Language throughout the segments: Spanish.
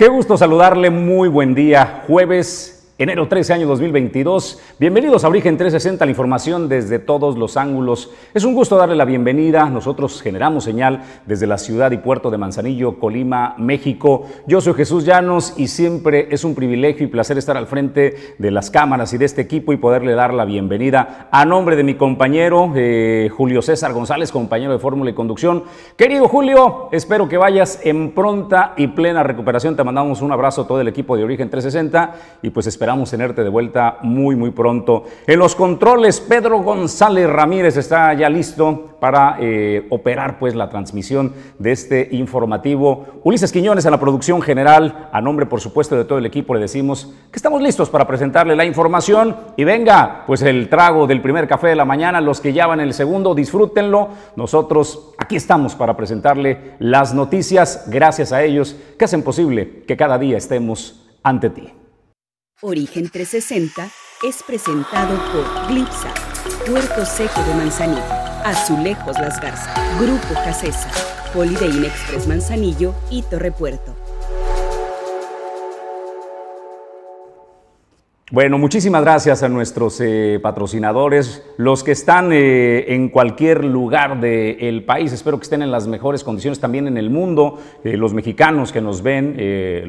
Qué gusto saludarle, muy buen día. Jueves enero 13, año 2022. Bienvenidos a Origen 360, la información desde todos los ángulos. Es un gusto darle la bienvenida. Nosotros generamos señal desde la ciudad y puerto de Manzanillo, Colima, México. Yo soy Jesús Llanos y siempre es un privilegio y placer estar al frente de las cámaras y de este equipo y poderle dar la bienvenida a nombre de mi compañero eh, Julio César González, compañero de Fórmula y Conducción. Querido Julio, espero que vayas en pronta y plena recuperación. Te mandamos un abrazo a todo el equipo de Origen 360 y pues esperamos Esperamos tenerte de vuelta muy, muy pronto. En los controles, Pedro González Ramírez está ya listo para eh, operar pues la transmisión de este informativo. Ulises Quiñones en la producción general, a nombre por supuesto de todo el equipo, le decimos que estamos listos para presentarle la información y venga pues el trago del primer café de la mañana, los que ya van el segundo, disfrútenlo. Nosotros aquí estamos para presentarle las noticias, gracias a ellos que hacen posible que cada día estemos ante ti. Origen 360 es presentado por Glipsa, Puerto Seco de Manzanillo, Azulejos Las Garzas, Grupo Casesa, Holiday Express Manzanillo y Torre Bueno, muchísimas gracias a nuestros eh, patrocinadores, los que están eh, en cualquier lugar del país, espero que estén en las mejores condiciones también en el mundo, eh, los mexicanos que nos ven,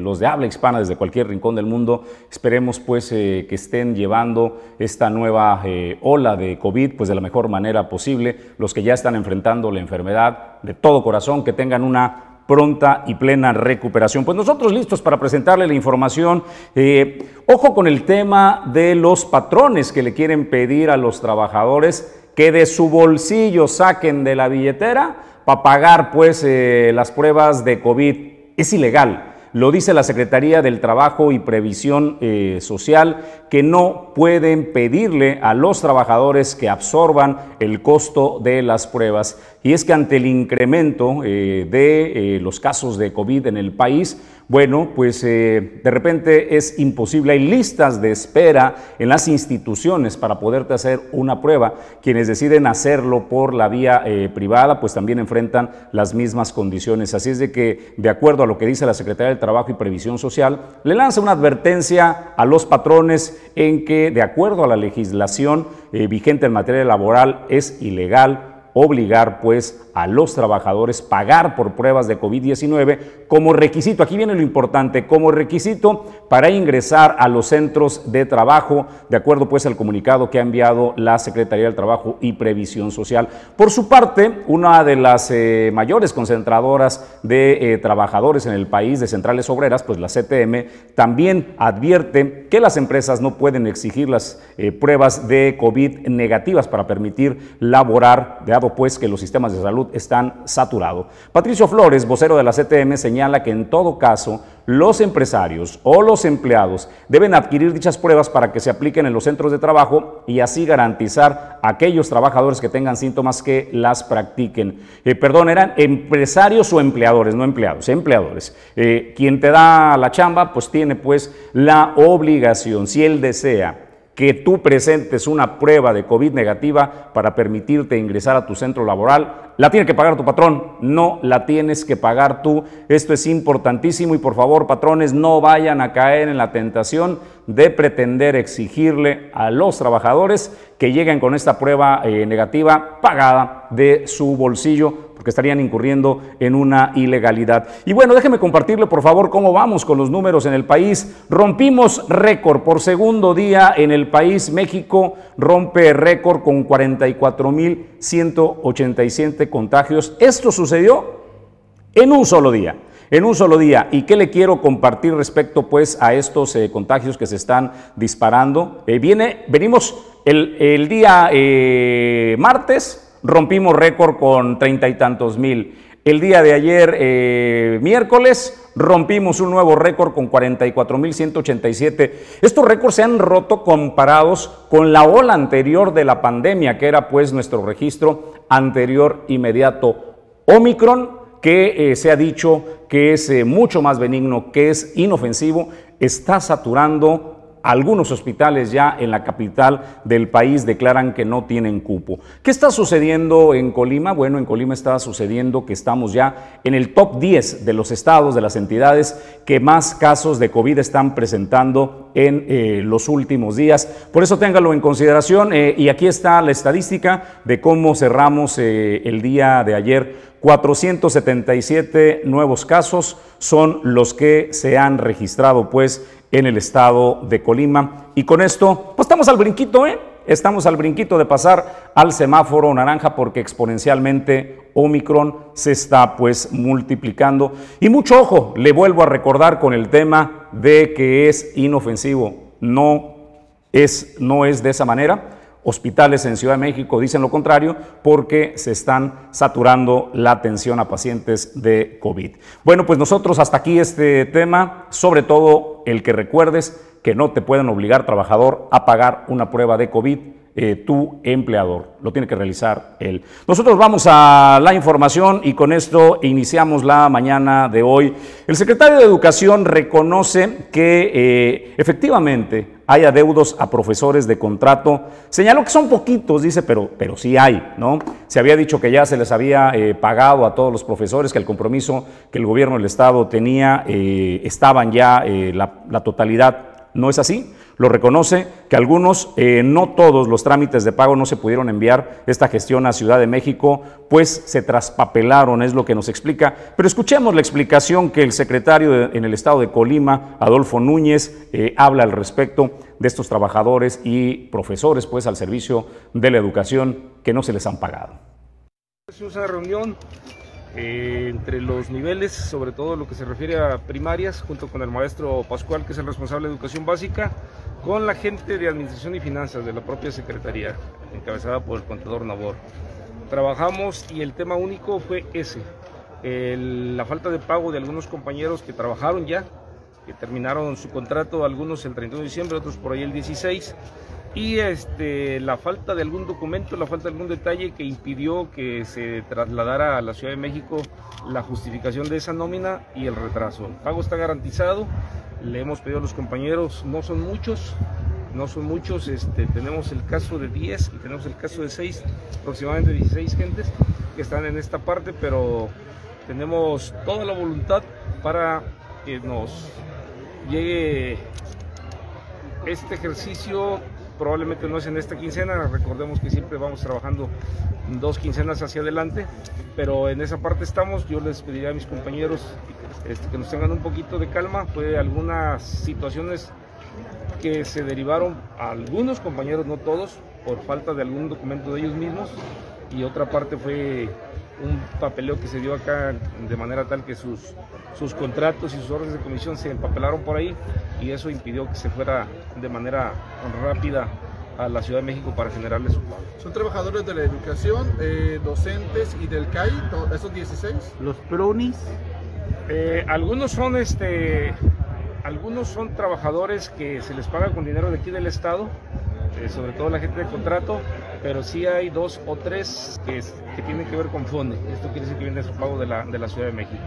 los de habla hispana desde cualquier rincón del mundo, esperemos pues que estén llevando esta nueva ola de COVID pues de la mejor manera posible, los que ya están enfrentando la enfermedad de todo corazón, que tengan una pronta y plena recuperación. Pues nosotros listos para presentarle la información. Eh, ojo con el tema de los patrones que le quieren pedir a los trabajadores que de su bolsillo saquen de la billetera para pagar pues eh, las pruebas de COVID. Es ilegal. Lo dice la Secretaría del Trabajo y Previsión eh, Social, que no pueden pedirle a los trabajadores que absorban el costo de las pruebas. Y es que ante el incremento eh, de eh, los casos de COVID en el país, bueno, pues eh, de repente es imposible. Hay listas de espera en las instituciones para poderte hacer una prueba. Quienes deciden hacerlo por la vía privada, pues también enfrentan las mismas condiciones. Así es de que, de acuerdo a lo que dice la Secretaría del Trabajo y Previsión Social, le lanza una advertencia a los patrones en que, de acuerdo a la legislación vigente en materia laboral, es ilegal obligar pues a los trabajadores pagar por pruebas de COVID-19 como requisito, aquí viene lo importante, como requisito para ingresar a los centros de trabajo, de acuerdo pues al comunicado que ha enviado la Secretaría del Trabajo y Previsión Social. Por su parte, una de las eh, mayores concentradoras de eh, trabajadores en el país, de centrales obreras, pues la CTM, también advierte que las empresas no pueden exigir las eh, pruebas de COVID negativas para permitir laborar, dado pues que los sistemas de salud están saturados. Patricio Flores, vocero de la CTM, señala que en todo caso los empresarios o los empleados deben adquirir dichas pruebas para que se apliquen en los centros de trabajo y así garantizar a aquellos trabajadores que tengan síntomas que las practiquen. Eh, perdón, eran empresarios o empleadores, no empleados, empleadores. Eh, quien te da la chamba, pues tiene pues la obligación, si él desea que tú presentes una prueba de COVID negativa para permitirte ingresar a tu centro laboral, la tiene que pagar tu patrón, no la tienes que pagar tú. Esto es importantísimo y por favor, patrones, no vayan a caer en la tentación de pretender exigirle a los trabajadores que lleguen con esta prueba eh, negativa pagada de su bolsillo porque estarían incurriendo en una ilegalidad. Y bueno, déjeme compartirle por favor cómo vamos con los números en el país. Rompimos récord por segundo día en el país. México rompe récord con 44.187 contagios. Esto sucedió en un solo día en un solo día. ¿Y qué le quiero compartir respecto pues a estos eh, contagios que se están disparando? Eh, viene, venimos el, día eh, martes, rompimos récord con treinta y tantos mil. El día de ayer, eh, miércoles, rompimos un nuevo récord con 44.187. Estos récords se han roto comparados con la ola anterior de la pandemia, que era pues nuestro registro anterior inmediato. Omicron, que eh, se ha dicho que es eh, mucho más benigno, que es inofensivo, está saturando algunos hospitales ya en la capital del país declaran que no tienen cupo. ¿Qué está sucediendo en Colima? Bueno, en Colima está sucediendo que estamos ya en el top 10 de los estados, de las entidades que más casos de COVID están presentando en eh, los últimos días. Por eso téngalo en consideración eh, y aquí está la estadística de cómo cerramos eh, el día de ayer. 477 nuevos casos son los que se han registrado pues en el estado de Colima. Y con esto, pues estamos al brinquito, ¿eh? Estamos al brinquito de pasar al semáforo naranja porque exponencialmente Omicron se está pues multiplicando. Y mucho ojo, le vuelvo a recordar con el tema de que es inofensivo. No es, no es de esa manera hospitales en Ciudad de México dicen lo contrario porque se están saturando la atención a pacientes de COVID. Bueno, pues nosotros hasta aquí este tema, sobre todo el que recuerdes que no te pueden obligar trabajador a pagar una prueba de COVID eh, tu empleador. Lo tiene que realizar él. Nosotros vamos a la información y con esto iniciamos la mañana de hoy. El secretario de Educación reconoce que eh, efectivamente hay adeudos a profesores de contrato. Señaló que son poquitos, dice, pero, pero sí hay, ¿no? Se había dicho que ya se les había eh, pagado a todos los profesores, que el compromiso que el gobierno del Estado tenía estaban ya la totalidad. ¿No es así? Lo reconoce que algunos, eh, no todos los trámites de pago no se pudieron enviar esta gestión a Ciudad de México, pues se traspapelaron, es lo que nos explica. Pero escuchemos la explicación que el secretario en el estado de Colima, Adolfo Núñez, eh, habla al respecto de estos trabajadores y profesores, pues al servicio de la educación que no se les han pagado. Es una reunión eh, entre los niveles, sobre todo lo que se refiere a primarias, junto con el maestro Pascual, que es el responsable de educación básica, con la gente de administración y finanzas de la propia secretaría, encabezada por el contador Nabor. Trabajamos y el tema único fue ese, la falta de pago de algunos compañeros que trabajaron ya, que terminaron su contrato, algunos el 31 de diciembre, otros por ahí el 16, y este, la falta de algún documento, la falta de algún detalle que impidió que se trasladara a la Ciudad de México la justificación de esa nómina y el retraso. El pago está garantizado, le hemos pedido a los compañeros, no son muchos, no son muchos, este, tenemos el caso de 10 y tenemos el caso de 6, aproximadamente 16 gentes que están en esta parte, pero tenemos toda la voluntad para que nos llegue este ejercicio probablemente no es en esta quincena, recordemos que siempre vamos trabajando dos quincenas hacia adelante, pero en esa parte estamos, yo les pediría a mis compañeros este, que nos tengan un poquito de calma, fue algunas situaciones que se derivaron a algunos compañeros, no todos, por falta de algún documento de ellos mismos, y otra parte fue un papeleo que se dio acá de manera tal que sus, sus contratos y sus órdenes de comisión se empapelaron por ahí y eso impidió que se fuera de manera rápida a la Ciudad de México para generarles su pago. ¿Son trabajadores de la educación, eh, docentes y del CAI, esos 16? ¿Los PRONIS? Eh, algunos son este algunos son trabajadores que se les paga con dinero de aquí del Estado, eh, sobre todo la gente de contrato, pero sí hay dos o tres que, que tienen que ver con FONE. Esto quiere decir que viene su pago de la, de la Ciudad de México.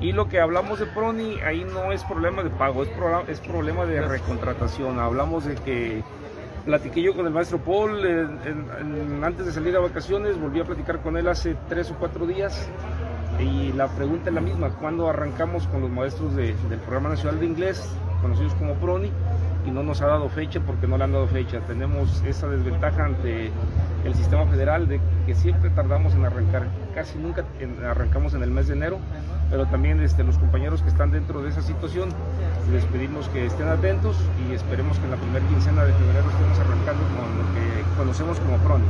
Y lo que hablamos de PRONI, ahí no es problema de pago, es, es problema de recontratación. Hablamos de que platiqué yo con el maestro Paul antes de salir a vacaciones, volví a platicar con él hace tres o cuatro días y la pregunta es la misma, ¿cuándo arrancamos con los maestros del Programa Nacional de Inglés, conocidos como PRONI? Y no nos ha dado fecha porque no le han dado fecha. Tenemos esa desventaja ante el sistema federal de que siempre tardamos en arrancar, casi nunca arrancamos en el mes de enero, pero también este, los compañeros que están dentro de esa situación les pedimos que estén atentos y esperemos que en la primera quincena de febrero estemos arrancando con lo que conocemos como PRONI.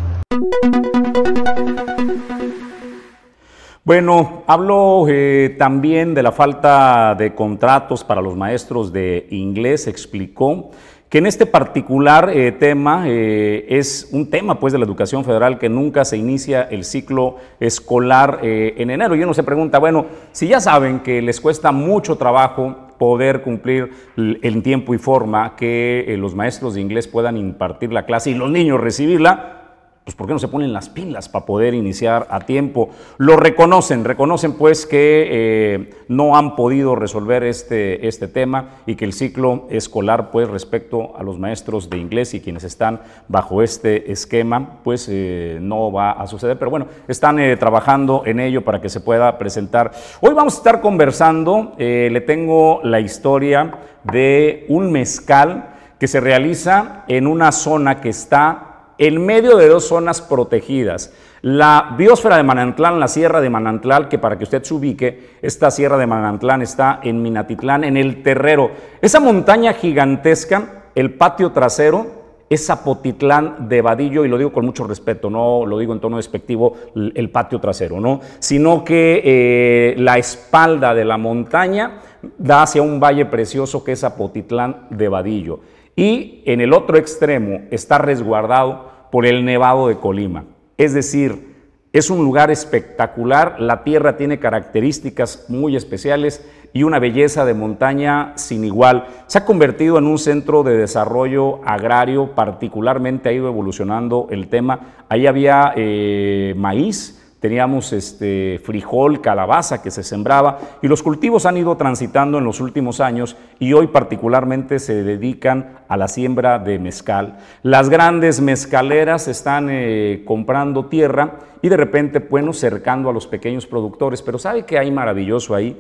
Bueno, hablo eh, también de la falta de contratos para los maestros de inglés. Explicó que en este particular eh, tema eh, es un tema pues de la educación federal que nunca se inicia el ciclo escolar en enero. Y uno se pregunta, bueno, si ya saben que les cuesta mucho trabajo poder cumplir en tiempo y forma que los maestros de inglés puedan impartir la clase y los niños recibirla, pues ¿por qué no se ponen las pilas para poder iniciar a tiempo? Lo reconocen, reconocen pues que eh, no han podido resolver este, este tema y que el ciclo escolar pues respecto a los maestros de inglés y quienes están bajo este esquema pues eh, no va a suceder, pero bueno, están eh, trabajando en ello para que se pueda presentar. Hoy vamos a estar conversando, le tengo la historia de un mezcal que se realiza en una zona que está en medio de dos zonas protegidas. La biosfera de Manantlán, la sierra de Manantlán, que para que usted se ubique, esta sierra de Manantlán está en Minatitlán, en el Terrero. Esa montaña gigantesca, el patio trasero, es Zapotitlán de Vadillo, y lo digo con mucho respeto, no lo digo en tono despectivo, el patio trasero, ¿no? Sino que eh, la espalda de la montaña da hacia un valle precioso que es Zapotitlán de Vadillo. Y en el otro extremo está resguardado por el Nevado de Colima. Es decir, es un lugar espectacular, la tierra tiene características muy especiales y una belleza de montaña sin igual. Se ha convertido en un centro de desarrollo agrario, particularmente ha ido evolucionando el tema. Ahí había eh, maíz, teníamos este frijol, calabaza que se sembraba y los cultivos han ido transitando en los últimos años y hoy particularmente se dedican a la siembra de mezcal. Las grandes mezcaleras están eh, comprando tierra y de repente, bueno, cercando a los pequeños productores, pero ¿sabe qué hay maravilloso ahí?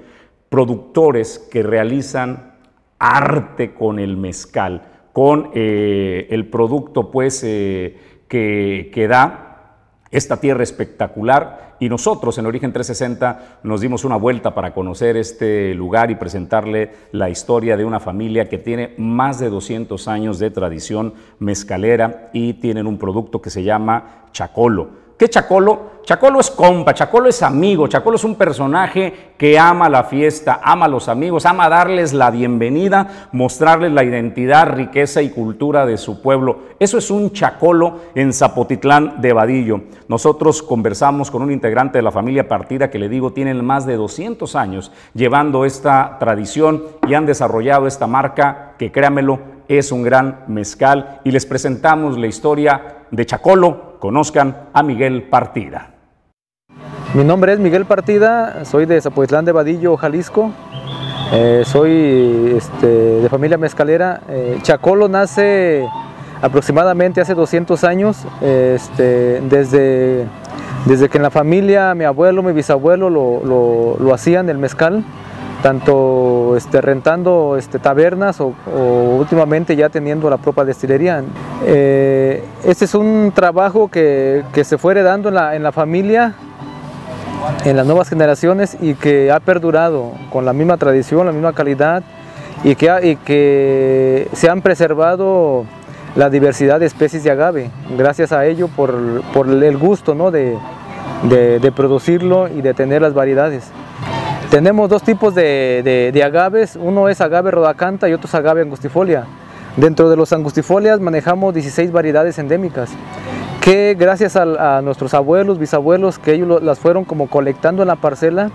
Productores que realizan arte con el mezcal, con eh, el producto pues eh, que, que da esta tierra espectacular y nosotros en Origen 360 nos dimos una vuelta para conocer este lugar y presentarle la historia de una familia que tiene más de 200 años de tradición mezcalera y tienen un producto que se llama Chacolo. ¿Qué Chacolo? Chacolo es compa, Chacolo es amigo, Chacolo es un personaje que ama la fiesta, ama a los amigos, ama darles la bienvenida, mostrarles la identidad, riqueza y cultura de su pueblo. Eso es un Chacolo en Zapotitlán de Vadillo. Nosotros conversamos con un integrante de la familia partida que le digo tienen más de 200 años llevando esta tradición y han desarrollado esta marca que créamelo es un gran mezcal y les presentamos la historia de Chacolo conozcan a Miguel Partida. Mi nombre es Miguel Partida, soy de Zapotlán de Vadillo, Jalisco. Eh, soy este, de familia mezcalera. Eh, Chacolo nace aproximadamente hace 200 años, este, desde, desde que en la familia mi abuelo, mi bisabuelo lo, lo hacían, el mezcal tanto este, rentando este, tabernas o, últimamente ya teniendo la propia destilería. Eh, este es un trabajo que, se fue heredando en la, en la, familia, en las nuevas generaciones y que ha perdurado con la misma tradición, la misma calidad y que, y que se han preservado la diversidad de especies de agave, gracias a ello por, por el gusto ¿no? de, de producirlo y de tener las variedades. Tenemos dos tipos de, agaves, uno es agave rodacanta y otro es agave angustifolia. Dentro de los angustifolias manejamos 16 variedades endémicas que gracias a, nuestros abuelos, bisabuelos, que ellos las fueron como colectando en la parcela,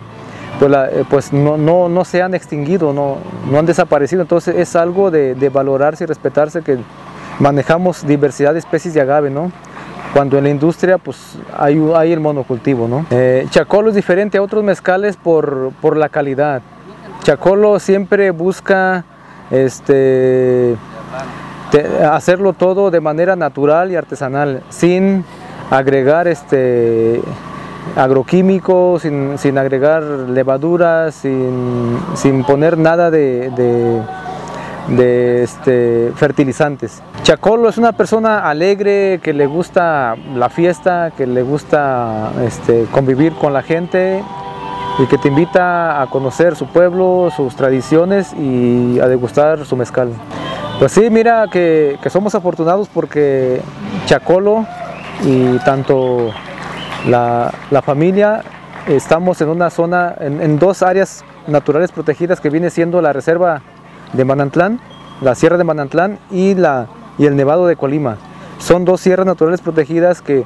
pues, eh, pues no, se han extinguido, no, no han desaparecido. Entonces es algo de, de valorarse y respetarse que manejamos diversidad de especies de agave, ¿no? Cuando en la industria pues hay, el monocultivo. ¿no? Eh, Chacolo es diferente a otros mezcales por, la calidad. Chacolo siempre busca este, hacerlo todo de manera natural y artesanal, sin agregar este, agroquímicos, sin, agregar levaduras, sin, poner nada de este, fertilizantes. Chacolo es una persona alegre, que le gusta la fiesta, que le gusta este, convivir con la gente y que te invita a conocer su pueblo, sus tradiciones y a degustar su mezcal. Pues sí, mira que, somos afortunados porque Chacolo y tanto la, familia estamos en una zona, en, en dos áreas naturales protegidas que viene siendo la reserva de Manantlán, la Sierra de Manantlán y, la, y el Nevado de Colima. Son dos sierras naturales protegidas que,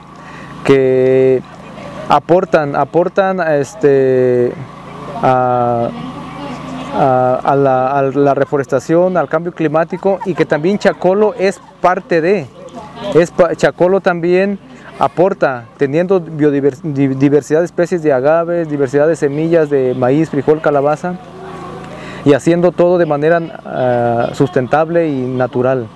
que aportan, aportan este, a, la, reforestación, al cambio climático y que también Chacolo es parte de. Es, Chacolo también aporta, teniendo diversidad de especies de agaves, diversidad de semillas de maíz, frijol, calabaza y haciendo todo de manera ah, sustentable y natural.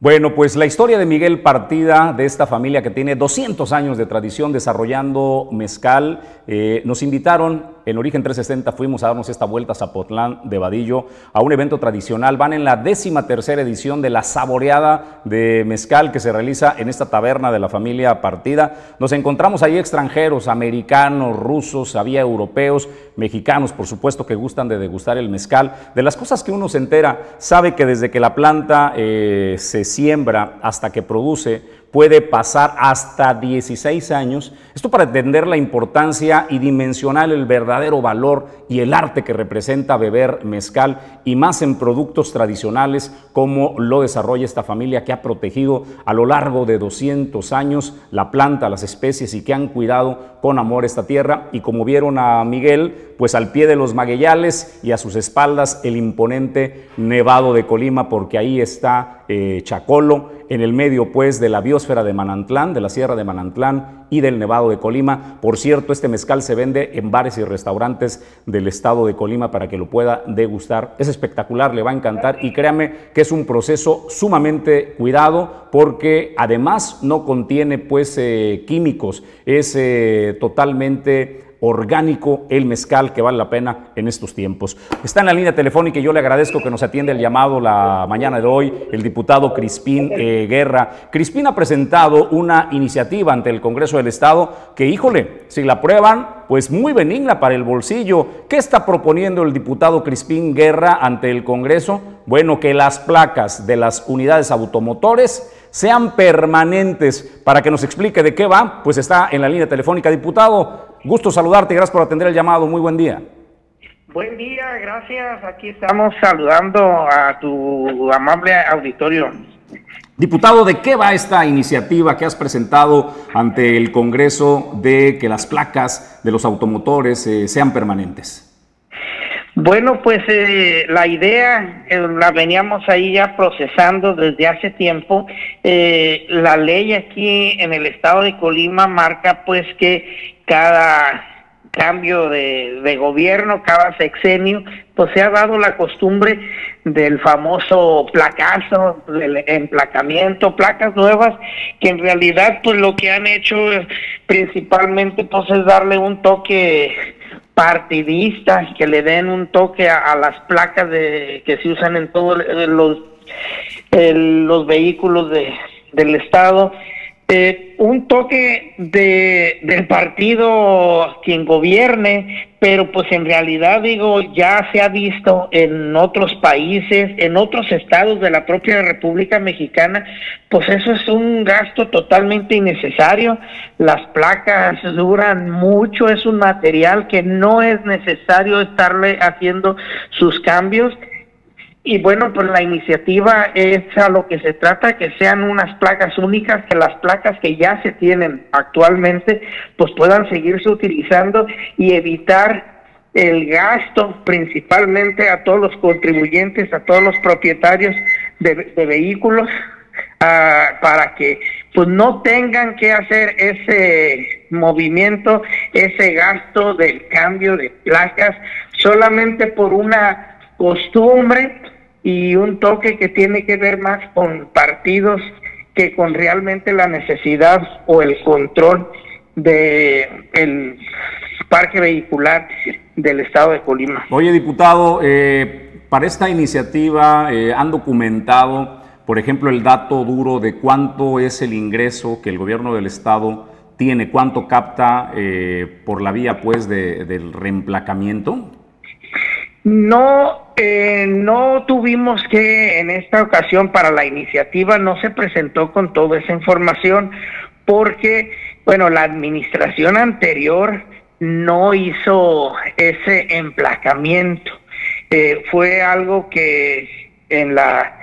Bueno, pues la historia de Miguel Partida, de esta familia que tiene 200 años de tradición desarrollando mezcal, eh, nos invitaron en Origen 360 fuimos a darnos esta vuelta a Zapotlán de Vadillo a un evento tradicional. Van en la décima tercera edición de la saboreada de mezcal que se realiza en esta taberna de la familia Partida. Nos encontramos ahí extranjeros, americanos, rusos, había europeos, mexicanos, por supuesto, que gustan de degustar el mezcal. De las cosas que uno se entera, sabe que desde que la planta eh, se siembra hasta que produce, puede pasar hasta 16 años. Esto para entender la importancia y dimensionar el verdadero valor y el arte que representa beber mezcal y más en productos tradicionales como lo desarrolla esta familia que ha protegido a lo largo de 200 años la planta, las especies y que han cuidado con amor esta tierra. Y como vieron a Miguel, pues al pie de los magueyales y a sus espaldas el imponente Nevado de Colima, porque ahí está eh, Chacolo, en el medio pues de la biosfera de Manantlán, de la Sierra de Manantlán y del Nevado de Colima. Por cierto, este mezcal se vende en bares y restaurantes del estado de Colima para que lo pueda degustar. Es espectacular, le va a encantar y créame que es un proceso sumamente cuidado porque además no contiene pues eh, químicos, es eh, totalmente orgánico el mezcal que vale la pena en estos tiempos. Está en la línea telefónica y yo le agradezco que nos atiende el llamado la mañana de hoy el diputado Crispín eh, Guerra. Crispín ha presentado una iniciativa ante el Congreso del Estado que, híjole, si la aprueban, pues muy benigna para el bolsillo. ¿Qué está proponiendo el diputado Crispín Guerra ante el Congreso? Bueno, que las placas de las unidades automotores sean permanentes. Para que nos explique de qué va, pues está en la línea telefónica. Diputado, gusto saludarte y gracias por atender el llamado. Muy buen día. Buen día, gracias. Aquí estamos saludando a tu amable auditorio. Diputado, ¿de qué va esta iniciativa que has presentado ante el Congreso de que las placas de los automotores eh, sean permanentes? Bueno, pues eh, la idea eh, la veníamos ahí ya procesando desde hace tiempo. Eh, la ley aquí en el estado de Colima marca pues que cada cambio de, gobierno, cada sexenio, pues se ha dado la costumbre del famoso placazo, del emplacamiento, placas nuevas, que en realidad pues lo que han hecho principalmente pues es darle un toque partidistas que le den un toque a, las placas de, que se usan en todos los, los vehículos de, del Estado eh, un toque de, del partido quien gobierne, pero pues en realidad digo, ya se ha visto en otros países, en otros estados de la propia República Mexicana, pues eso es un gasto totalmente innecesario. Las placas duran mucho, es un material que no es necesario estarle haciendo sus cambios y bueno, pues la iniciativa es a lo que se trata, que sean unas placas únicas, que las placas que ya se tienen actualmente, pues puedan seguirse utilizando y evitar el gasto principalmente a todos los contribuyentes, a todos los propietarios de, vehículos, ah, para que pues no tengan que hacer ese movimiento, ese gasto del cambio de placas solamente por una costumbre y un toque que tiene que ver más con partidos que con realmente la necesidad o el control de el parque vehicular del estado de Colima. Oye, diputado, eh, para esta iniciativa eh, han documentado, por ejemplo, el dato duro de cuánto es el ingreso que el gobierno del estado tiene, cuánto capta eh, por la vía pues de, del reemplacamiento. No, eh, no tuvimos que en esta ocasión para la iniciativa no se presentó con toda esa información porque, bueno, la administración anterior no hizo ese emplacamiento. Eh, fue algo que en la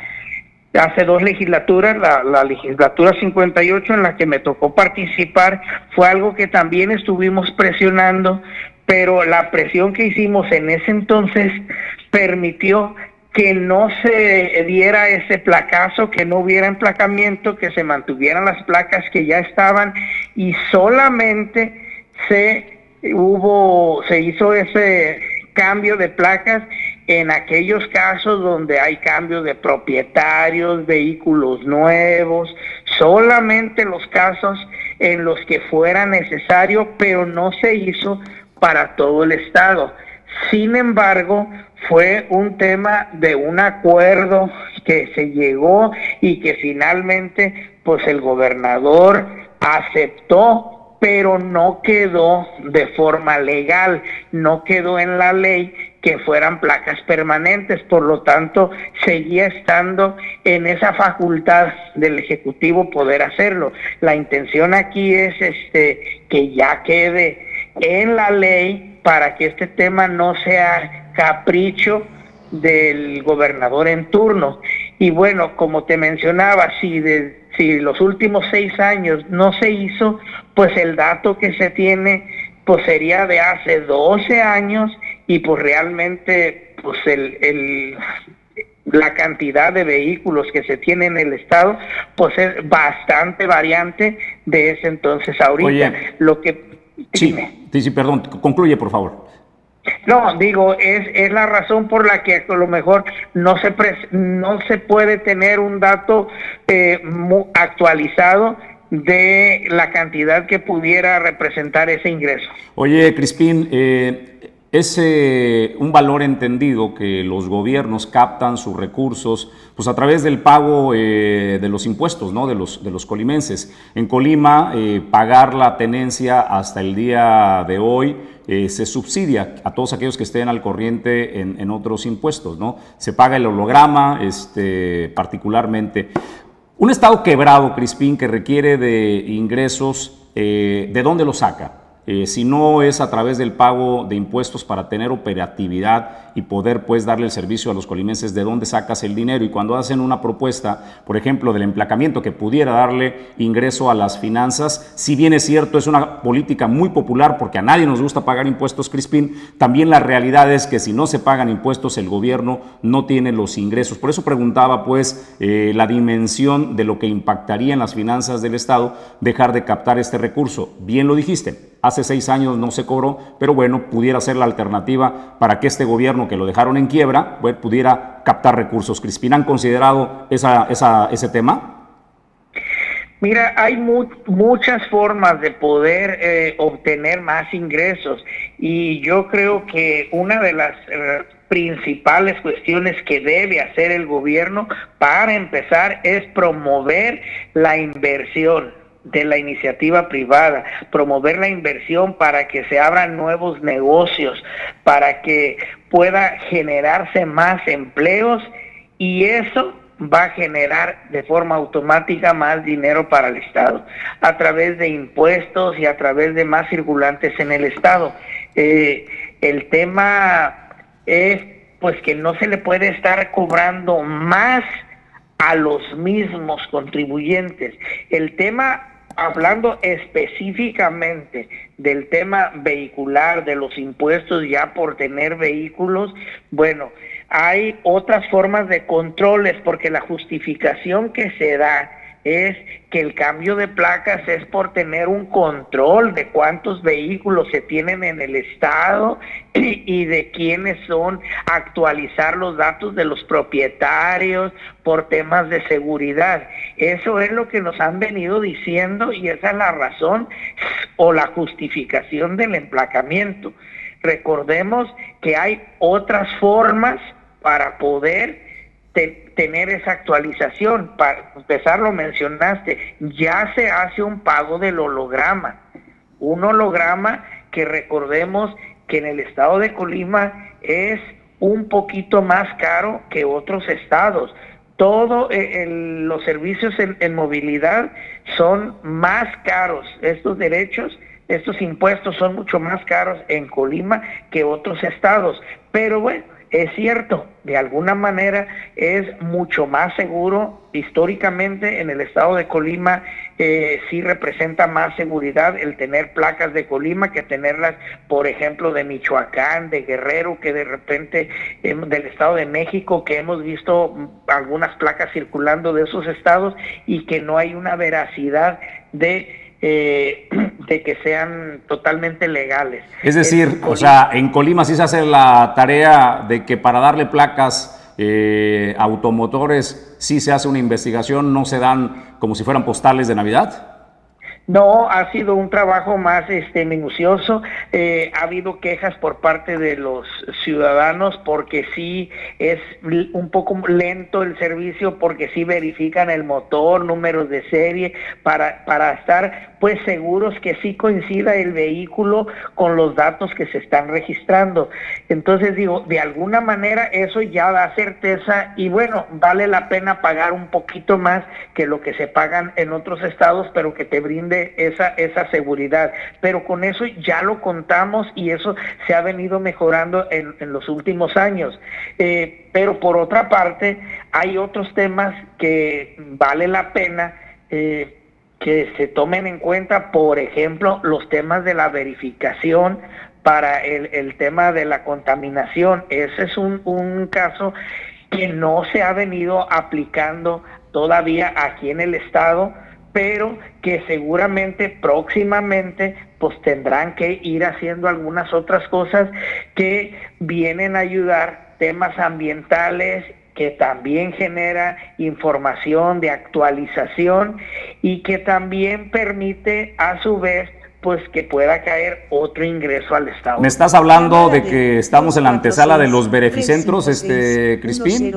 hace dos legislaturas, la, la, legislatura 58 en la que me tocó participar, fue algo que también estuvimos presionando pero la presión que hicimos en ese entonces permitió que no se diera ese placazo, que no hubiera emplacamiento, que se mantuvieran las placas que ya estaban y solamente se hubo, se hizo ese cambio de placas en aquellos casos donde hay cambio de propietarios, vehículos nuevos, solamente los casos en los que fuera necesario, pero no se hizo para todo el estado. Sin embargo, fue un tema de un acuerdo que se llegó y que finalmente pues el gobernador aceptó, pero no quedó de forma legal, no quedó en la ley que fueran placas permanentes, por lo tanto seguía estando en esa facultad del ejecutivo poder hacerlo. La intención aquí es este que ya quede en la ley para que este tema no sea capricho del gobernador en turno. Y bueno, como te mencionaba, si, de, si los últimos seis años no se hizo, pues el dato que se tiene pues sería de hace 12 años y pues realmente pues el, el la cantidad de vehículos que se tiene en el estado pues es bastante variante de ese entonces ahorita. Lo que Sí, sí, perdón, concluye por favor. No, digo, es, es la razón por la que a lo mejor no se, no se puede tener un dato eh, actualizado de la cantidad que pudiera representar ese ingreso. Oye, Crispín, eh, es eh, un valor entendido que los gobiernos captan sus recursos pues a través del pago eh, de los impuestos ¿no? de, los, de los colimenses. En Colima, eh, pagar la tenencia hasta el día de hoy se subsidia a todos aquellos que estén al corriente en, otros impuestos. ¿no? Se paga el holograma este, particularmente. Un Estado quebrado, Crispín, que requiere de ingresos, ¿de dónde lo saca? Eh, si no es a través del pago de impuestos para tener operatividad y poder pues darle el servicio a los colimenses de dónde sacas el dinero y cuando hacen una propuesta, por ejemplo, del emplacamiento que pudiera darle ingreso a las finanzas, si bien es cierto, es una política muy popular porque a nadie nos gusta pagar impuestos, Crispín, también la realidad es que si no se pagan impuestos el gobierno no tiene los ingresos. Por eso preguntaba pues eh, la dimensión de lo que impactaría en las finanzas del Estado dejar de captar este recurso. Bien lo dijiste, Hace seis años no se cobró, pero bueno, pudiera ser la alternativa para que este gobierno que lo dejaron en quiebra pues, pudiera captar recursos. Crispín, ¿han considerado esa, ese tema? Mira, hay muchas formas de poder eh, obtener más ingresos y yo creo que una de las eh, principales cuestiones que debe hacer el gobierno para empezar es promover la inversión de la iniciativa privada, promover la inversión para que se abran nuevos negocios, para que pueda generarse más empleos y eso va a generar de forma automática más dinero para el Estado, a través de impuestos y a través de más circulantes en el Estado. Eh, el tema es pues que no se le puede estar cobrando más a los mismos contribuyentes. El tema hablando específicamente del tema vehicular, de los impuestos ya por tener vehículos, bueno, hay otras formas de controles porque la justificación que se da es que el cambio de placas es por tener un control de cuántos vehículos se tienen en el estado y, de quiénes son, actualizar los datos de los propietarios por temas de seguridad. Eso es lo que nos han venido diciendo y esa es la razón o la justificación del emplacamiento. Recordemos que hay otras formas para poder tener esa actualización. Para empezar, lo mencionaste, ya se hace un pago del holograma. Un holograma que recordemos que en el estado de Colima es un poquito más caro que otros estados. Todos eh, los servicios en movilidad son más caros. Estos derechos, estos impuestos son mucho más caros en Colima que otros estados. Pero bueno, es cierto, de alguna manera es mucho más seguro. Históricamente en el estado de Colima eh, sí representa más seguridad el tener placas de Colima que tenerlas, por ejemplo, de Michoacán, de Guerrero, que de repente em, del estado de México, que hemos visto algunas placas circulando de esos estados y que no hay una veracidad de eh, de que sean totalmente legales. Es decir, o sea, en Colima sí se hace la tarea de que para darle placas eh, automotores sí se hace una investigación, no se dan como si fueran postales de Navidad. No, ha sido un trabajo más este, minucioso. Eh, ha habido quejas por parte de los ciudadanos porque sí es un poco lento el servicio, porque sí verifican el motor, números de serie, para, para estar pues seguros que sí coincida el vehículo con los datos que se están registrando. Entonces digo, de alguna manera eso ya da certeza y bueno, vale la pena pagar un poquito más que lo que se pagan en otros estados, pero que te brinde esa, esa seguridad. Pero con eso ya lo contamos y eso se ha venido mejorando en, los últimos años. Eh, pero por otra parte, hay otros temas que vale la pena. Eh, que se tomen en cuenta, por ejemplo, los temas de la verificación para el, tema de la contaminación. Ese es un, un caso que no se ha venido aplicando todavía aquí en el estado, pero que seguramente próximamente pues tendrán que ir haciendo algunas otras cosas que vienen a ayudar temas ambientales que también genera información de actualización y que también permite a su vez pues que pueda caer otro ingreso al Estado. ¿Me estás hablando de que estamos en la antesala de los beneficentros, este, Crispín?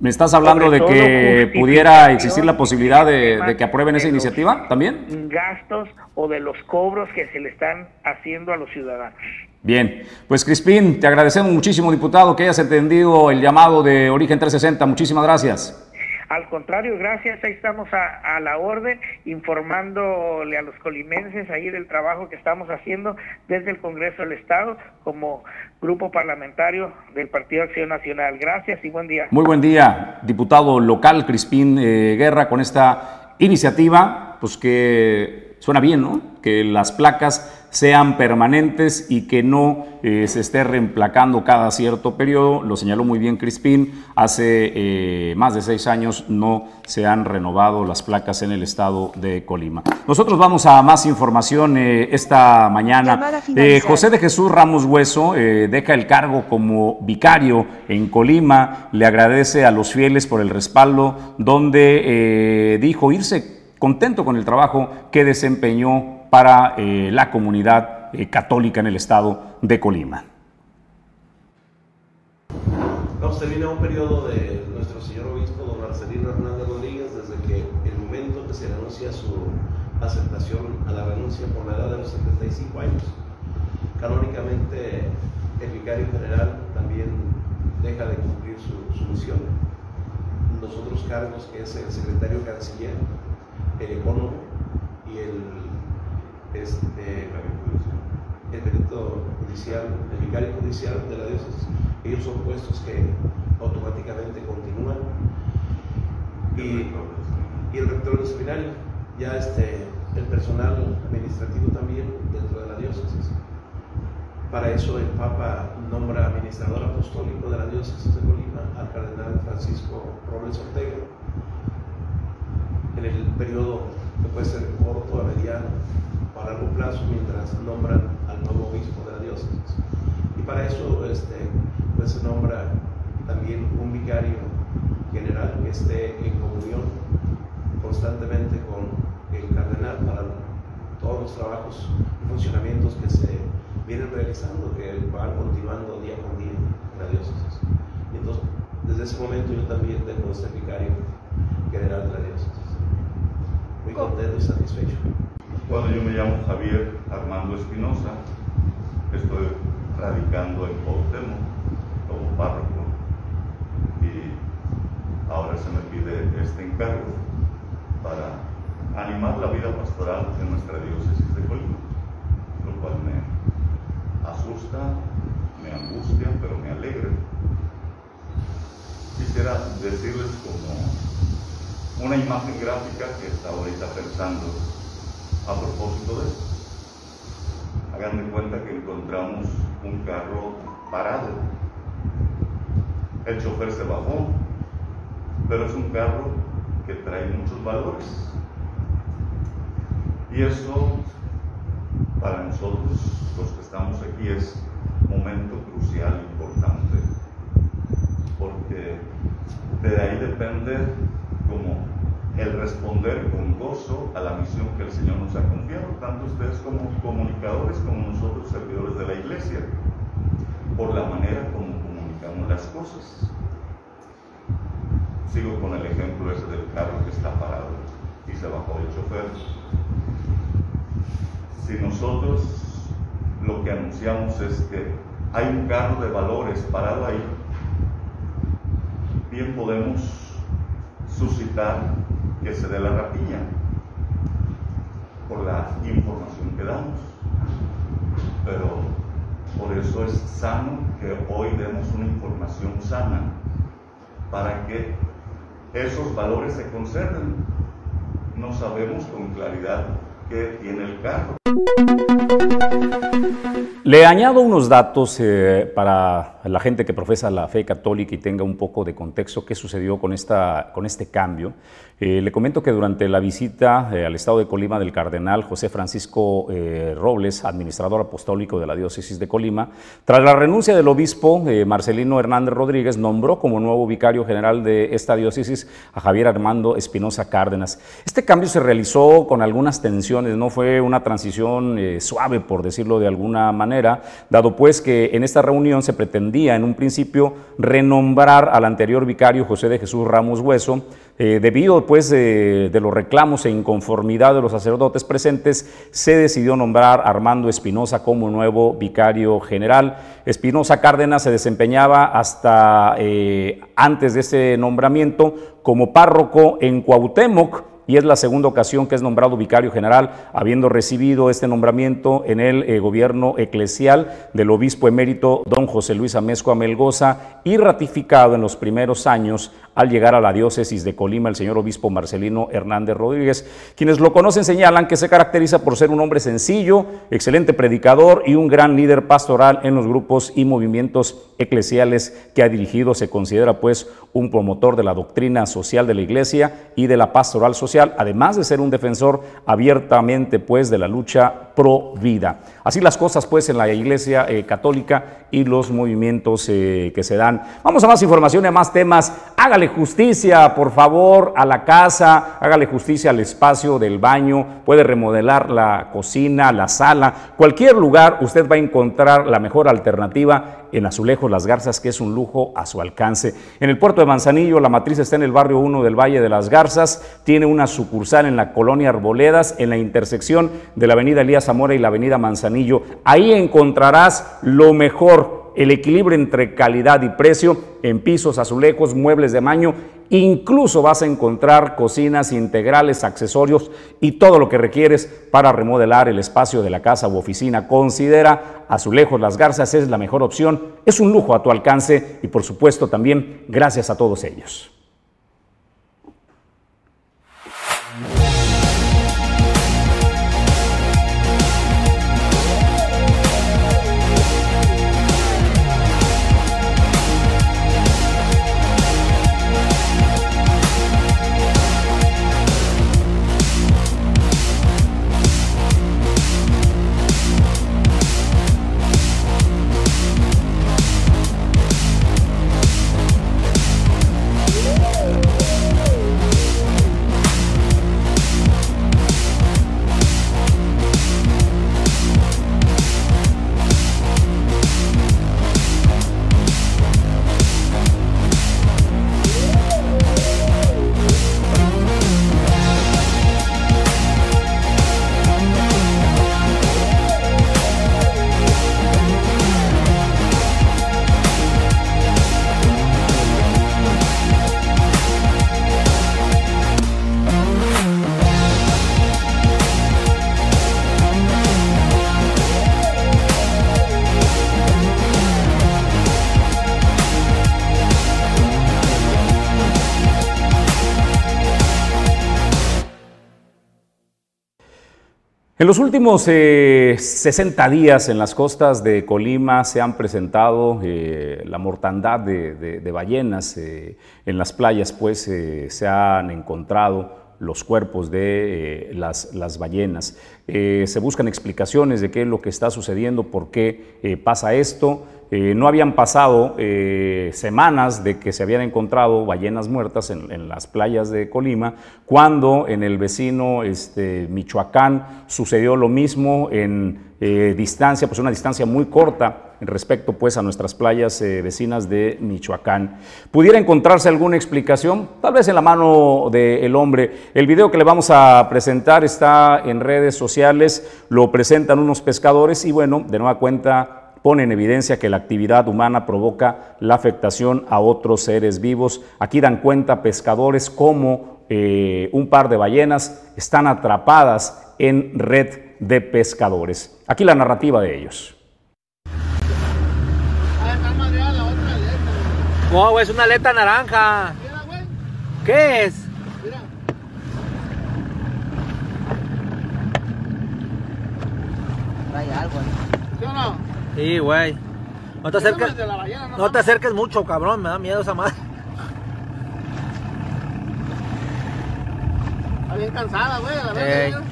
¿Me estás hablando de que pudiera existir la posibilidad de, que aprueben esa iniciativa también? Gastos o de los cobros que se le están haciendo a los ciudadanos. Bien, pues Crispín, te agradecemos muchísimo, diputado, que hayas entendido el llamado de Origen 360. Muchísimas gracias. Al contrario, gracias, ahí estamos a, la orden, informándole a los colimenses ahí del trabajo que estamos haciendo desde el Congreso del Estado como grupo parlamentario del Partido Acción Nacional. Gracias y buen día. Muy buen día, diputado local Crispín eh, Guerra, con esta iniciativa, pues que suena bien, ¿no? Que las placas sean permanentes y que no eh, se esté reemplacando cada cierto periodo. Lo señaló muy bien Crispín, hace eh, más de seis años no se han renovado las placas en el estado de Colima. Nosotros vamos a más información eh, esta mañana. José de Jesús Ramos Hueso deja el cargo como vicario en Colima, le agradece a los fieles por el respaldo, donde dijo irse contento con el trabajo que desempeñó para eh, la comunidad eh, católica en el estado de Colima. Vamos, termina un periodo de nuestro señor obispo, don Marcelino Hernández Rodríguez, desde que el momento que se le anuncia su aceptación a la renuncia por la edad de los 75 años. Canónicamente, el vicario general también deja de cumplir su, su misión. Los otros cargos, que es el secretario canciller, el economo y el este, el judicial, el vicario judicial de la diócesis, ellos son puestos que automáticamente continúan. Y, el rector del seminario, ya este, el personal administrativo también dentro de la diócesis. Para eso el Papa nombra administrador apostólico de la diócesis de Colima al cardenal Francisco Robles Ortega. En el periodo que puede ser corto a mediano, a largo plazo mientras nombran al nuevo obispo de la diócesis. Y para eso este, pues se nombra también un vicario general que esté en comunión constantemente con el cardenal para todos los trabajos y funcionamientos que se vienen realizando, que van continuando día con día en la diócesis. Y entonces, desde ese momento yo también tengo este vicario general de la diócesis. Muy contento y satisfecho. Bueno, yo me llamo Javier Armando Espinosa, estoy radicando en Cuauhtémoc como párroco y ahora se me pide este encargo para animar la vida pastoral en nuestra diócesis de Colima, lo cual me asusta, me angustia, pero me alegra quisiera decirles como una imagen gráfica que está ahorita pensando a propósito de esto. Hagan de cuenta que encontramos un carro parado. El chofer se bajó, pero es un carro que trae muchos valores. Y eso, para nosotros, los que estamos aquí, es momento crucial, importante, porque de ahí depende como el responder con gozo a la misión que el Señor nos ha confiado, tanto ustedes como comunicadores como nosotros servidores de la iglesia, por la manera como comunicamos las cosas. Sigo con el ejemplo ese del carro que está parado y se bajó el chofer. Si nosotros lo que anunciamos es que hay un carro de valores parado ahí, bien podemos suscitar que se dé la rapiña por la información que damos. Pero por eso es sano que hoy demos una información sana para que esos valores se conserven. No sabemos con claridad tiene el carro. Le añado unos datos eh, para la gente que profesa la fe católica y tenga un poco de contexto qué sucedió con, esta, con este cambio. Eh, le comento que durante la visita eh, al estado de Colima del cardenal José Francisco Robles, administrador apostólico de la diócesis de Colima, tras la renuncia del obispo Marcelino Hernández Rodríguez, nombró como nuevo vicario general de esta diócesis a Javier Armando Espinosa Cárdenas. Este cambio se realizó con algunas tensiones, no fue una transición suave, por decirlo de alguna manera, dado pues que en esta reunión se pretendía en un principio renombrar al anterior vicario José de Jesús Ramos Hueso, eh, debido de los reclamos e inconformidad de los sacerdotes presentes, se decidió nombrar a Armando Espinosa como nuevo vicario general. Espinosa Cárdenas se desempeñaba hasta eh, antes de ese nombramiento como párroco en Cuauhtémoc, y es la segunda ocasión que es nombrado vicario general, habiendo recibido este nombramiento en el eh, gobierno eclesial del obispo emérito don José Luis Amezco Amelgoza y ratificado en los primeros años al llegar a la diócesis de Colima el señor obispo Marcelino Hernández Rodríguez. Quienes lo conocen señalan que se caracteriza por ser un hombre sencillo, excelente predicador y un gran líder pastoral en los grupos y movimientos eclesiales que ha dirigido. Se considera pues un promotor de la doctrina social de la iglesia y de la pastoral social, además de ser un defensor abiertamente pues de la lucha pro vida. Así las cosas pues en la iglesia eh, católica y los movimientos eh, que se dan. Vamos a más información y a más temas. Hágale justicia, por favor, a la casa, hágale justicia al espacio del baño, puede remodelar la cocina, la sala, cualquier lugar usted va a encontrar la mejor alternativa en Azulejos Las Garzas, que es un lujo a su alcance. En el puerto de Manzanillo, la matriz está en el barrio 1 del Valle de las Garzas, tiene una sucursal en la colonia Arboledas, en la intersección de la avenida Elías Zamora y la avenida Manzanillo. Ahí encontrarás lo mejor, el equilibrio entre calidad y precio en pisos, azulejos, muebles de baño Incluso vas a encontrar cocinas integrales, accesorios y todo lo que requieres para remodelar el espacio de la casa u oficina. Considera Azulejos Las Garzas es la mejor opción, es un lujo a tu alcance y por supuesto también gracias a todos ellos. En los últimos 60 días en las costas de Colima se han presentado la mortandad de, ballenas. en las playas pues se han encontrado los cuerpos de eh, las, ballenas. Eh, se buscan explicaciones de qué es lo que está sucediendo, por qué eh, pasa esto. No habían pasado semanas de que se habían encontrado ballenas muertas en, las playas de Colima, cuando en el vecino este, Michoacán sucedió lo mismo en distancia, pues una distancia muy corta respecto pues a nuestras playas eh, vecinas de Michoacán. ¿Pudiera encontrarse alguna explicación? Tal vez en la mano del hombre. El video que le vamos a presentar está en redes sociales, lo presentan unos pescadores y bueno, de nueva cuenta pone en evidencia que la actividad humana provoca la afectación a otros seres vivos. Aquí dan cuenta pescadores cómo eh, un par de ballenas están atrapadas en red de pescadores. Aquí la narrativa de ellos. No, güey, es una aleta naranja. Mira, güey. ¿Qué es? Mira. Trae algo, ¿Sí o no? Sí, güey. No te acerques. Ballena, no, no te acerques mucho, cabrón. Me da miedo esa madre. Está bien cansada, güey. La verdad.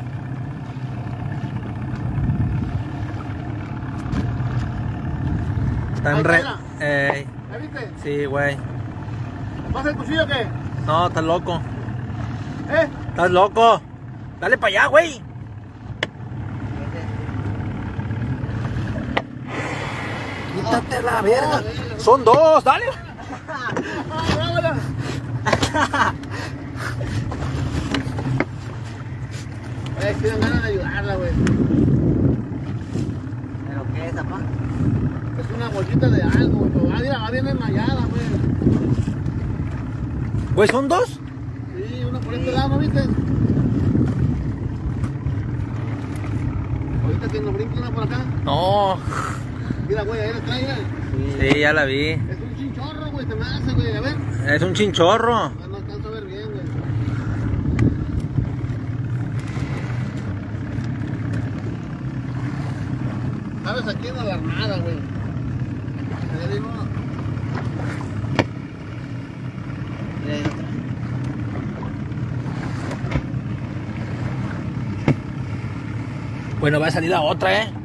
Está en red. Ey. ¿Ya viste? Sí, güey. ¿Te pasa el cuchillo o qué? No, estás loco. ¿Eh? Estás loco. Dale para allá, güey. Quítate la verga. Son dos, dale. Ganas de ayudarla, güey. ¿Pero qué es, papá? Es una bolsita de algo, güey. Pero va, va bien enmayada, güey. Güey, ¿son dos? Sí, uno por este lado, ¿no viste? Ahorita que nos brinque una por acá. No. Mira, güey, ahí la trae. Sí, ya la vi. Es un chinchorro, güey, te me hace, güey. A ver. Es un chinchorro. No, no alcanzo a ver bien, güey. Sabes aquí en la armada, güey. Ahí digo, Mira, ahí otra. Bueno, va a salir la otra, ¿eh?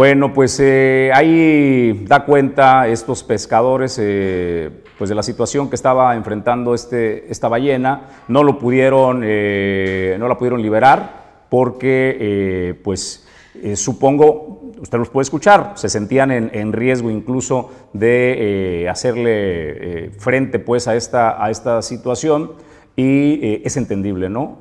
Bueno, pues eh, ahí da cuenta estos pescadores eh, pues de la situación que estaba enfrentando este, esta ballena. No lo pudieron, eh, no la pudieron liberar porque, pues supongo, usted los puede escuchar, se sentían en, en riesgo incluso de hacerle frente pues a esta, a esta situación y es entendible, ¿no?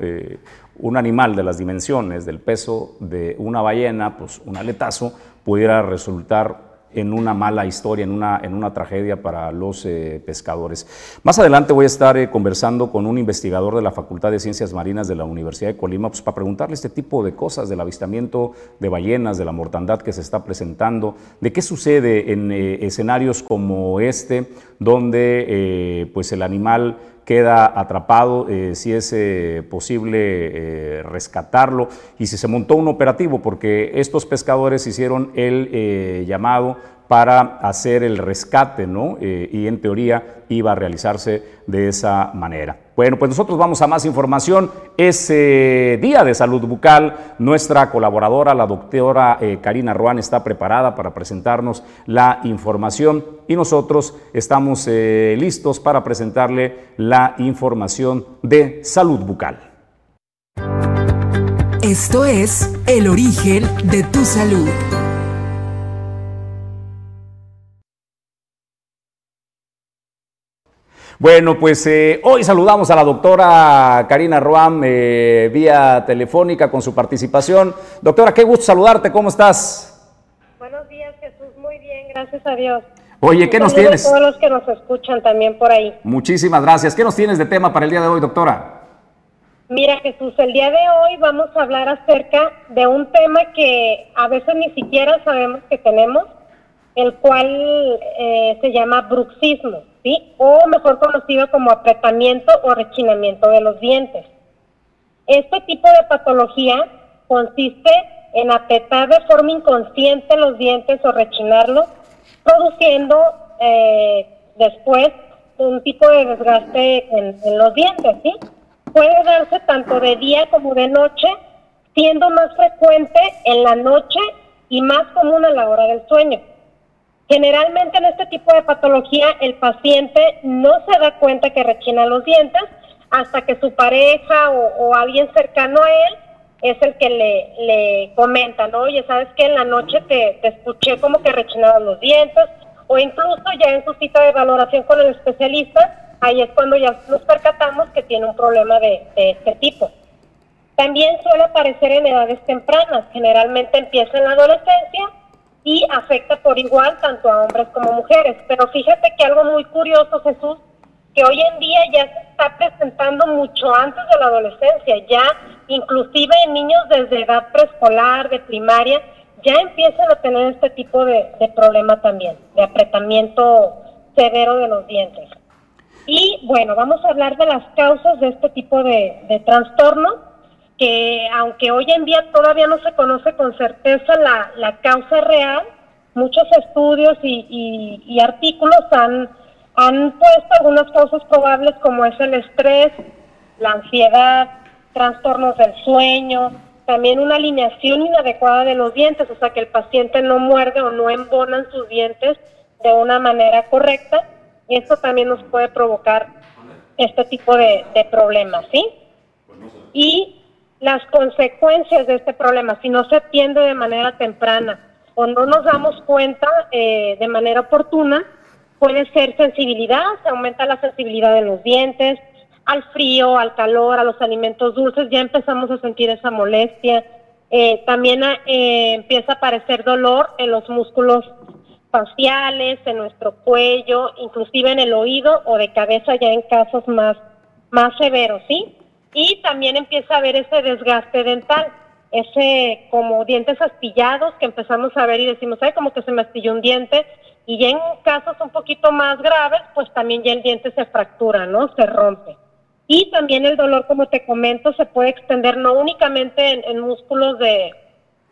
Un animal de las dimensiones del peso de una ballena, pues un aletazo, pudiera resultar en una mala historia, en una, en una tragedia para los eh, pescadores. Más adelante voy a estar eh, conversando con un investigador de la Facultad de Ciencias Marinas de la Universidad de Colima pues, para preguntarle este tipo de cosas, del avistamiento de ballenas, de la mortandad que se está presentando, de qué sucede en eh, escenarios como este, donde pues el animal queda atrapado, eh, si es eh, posible eh, rescatarlo. Y si se montó un operativo, porque estos pescadores hicieron el llamado para hacer el rescate, ¿no? y en teoría iba a realizarse de esa manera. Bueno, pues nosotros vamos a más información. Ese día de salud bucal, nuestra colaboradora, la doctora Karina Ruán, está preparada para presentarnos la información y nosotros estamos listos para presentarle la información de salud bucal. Esto es El origen de tu salud. Bueno, pues eh, hoy saludamos a la doctora Karina Ruam eh, vía telefónica con su participación. Doctora, qué gusto saludarte, ¿cómo estás? Buenos días, Jesús, muy bien, gracias a Dios. Oye, ¿qué nos tienes? A todos los que nos escuchan también por ahí. Muchísimas gracias. ¿Qué nos tienes de tema para el día de hoy, doctora? Mira Jesús, el día de hoy vamos a hablar acerca de un tema que a veces ni siquiera sabemos que tenemos, el cual eh, se llama bruxismo, ¿sí? O mejor conocido como apretamiento o rechinamiento de los dientes. Este tipo de patología consiste en apretar de forma inconsciente los dientes o rechinarlos, produciendo eh, después un tipo de desgaste en, los dientes, ¿sí? puede darse tanto de día como de noche, siendo más frecuente en la noche y más común a la hora del sueño. Generalmente en este tipo de patología el paciente no se da cuenta que rechina los dientes hasta que su pareja o, alguien cercano a él es el que le, le comenta, ¿no? Oye, ¿sabes que En la noche te, escuché como que rechinabas los dientes o incluso ya en su cita de valoración con el especialista ahí es cuando ya nos percatamos que tiene un problema de, este tipo. También suele aparecer en edades tempranas, generalmente empieza en la adolescencia y afecta por igual tanto a hombres como mujeres. Pero fíjate que algo muy curioso, Jesús, que hoy en día ya se está presentando mucho antes de la adolescencia, ya inclusive en niños desde edad preescolar, de primaria, ya empiezan a tener este tipo de, de problema también, de apretamiento severo de los dientes. Y bueno, vamos a hablar de las causas de este tipo de, trastorno, que aunque hoy en día todavía no se conoce con certeza la, causa real, muchos estudios y, artículos han, han puesto algunas causas probables como es el estrés, la ansiedad, trastornos del sueño, también una alineación inadecuada de los dientes, o sea que el paciente no muerde o no embonan sus dientes de una manera correcta esto también nos puede provocar este tipo de, problemas, ¿sí? Y las consecuencias de este problema, si no se atiende de manera temprana o no nos damos cuenta eh, de manera oportuna, puede ser sensibilidad, se aumenta la sensibilidad de los dientes, al frío, al calor, a los alimentos dulces, ya empezamos a sentir esa molestia. Eh, también eh, empieza a aparecer dolor en los músculos faciales, en nuestro cuello, inclusive en el oído o de cabeza ya en casos más, más severos, ¿sí? Y también empieza a haber ese desgaste dental, ese como dientes astillados que empezamos a ver y decimos, ay, como que se me un diente, y en casos un poquito más graves, pues también ya el diente se fractura, ¿no? Se rompe. Y también el dolor, como te comento, se puede extender no únicamente en músculos de,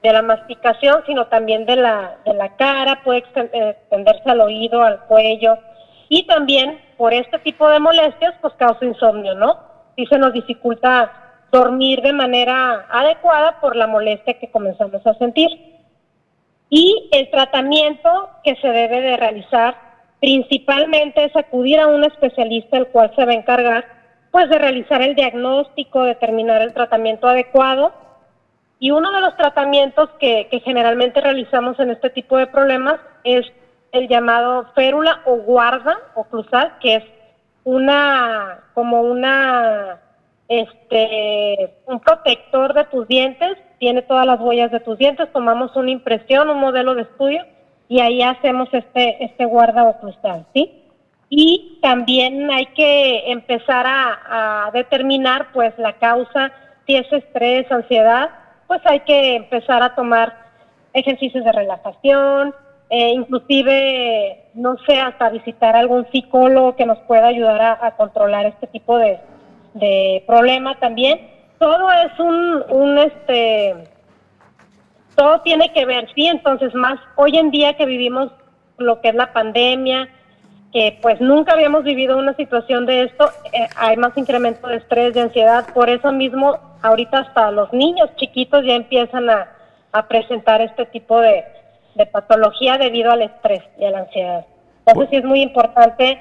de la masticación, sino también de la, de la cara, puede eh, extenderse al oído, al cuello, y también por este tipo de molestias, pues causa insomnio, ¿no? Y se nos dificulta dormir de manera adecuada por la molestia que comenzamos a sentir. Y el tratamiento que se debe de realizar principalmente es acudir a un especialista el cual se va a encargar pues de realizar el diagnóstico, determinar el tratamiento adecuado y uno de los tratamientos que, generalmente realizamos en este tipo de problemas es el llamado férula o guarda oclusal, que es una, como una, este, un protector de tus dientes, tiene todas las huellas de tus dientes, tomamos una impresión, un modelo de estudio, y ahí hacemos este, este guarda oclusal, ¿sí? Y también hay que empezar a, a determinar, pues, la causa, si es estrés, ansiedad, pues hay que empezar a tomar ejercicios de relajación, eh, inclusive, no sé, hasta visitar algún psicólogo que nos pueda ayudar a, controlar este tipo de, de, problema también. Todo es un, un, este, todo tiene que ver, sí, entonces más hoy en día que vivimos lo que es la pandemia, que pues nunca habíamos vivido una situación de esto, eh, hay más incremento de estrés, de ansiedad, por eso mismo ahorita hasta los niños chiquitos ya empiezan a, presentar este tipo de, patología debido al estrés y a la ansiedad. Entonces sí es muy importante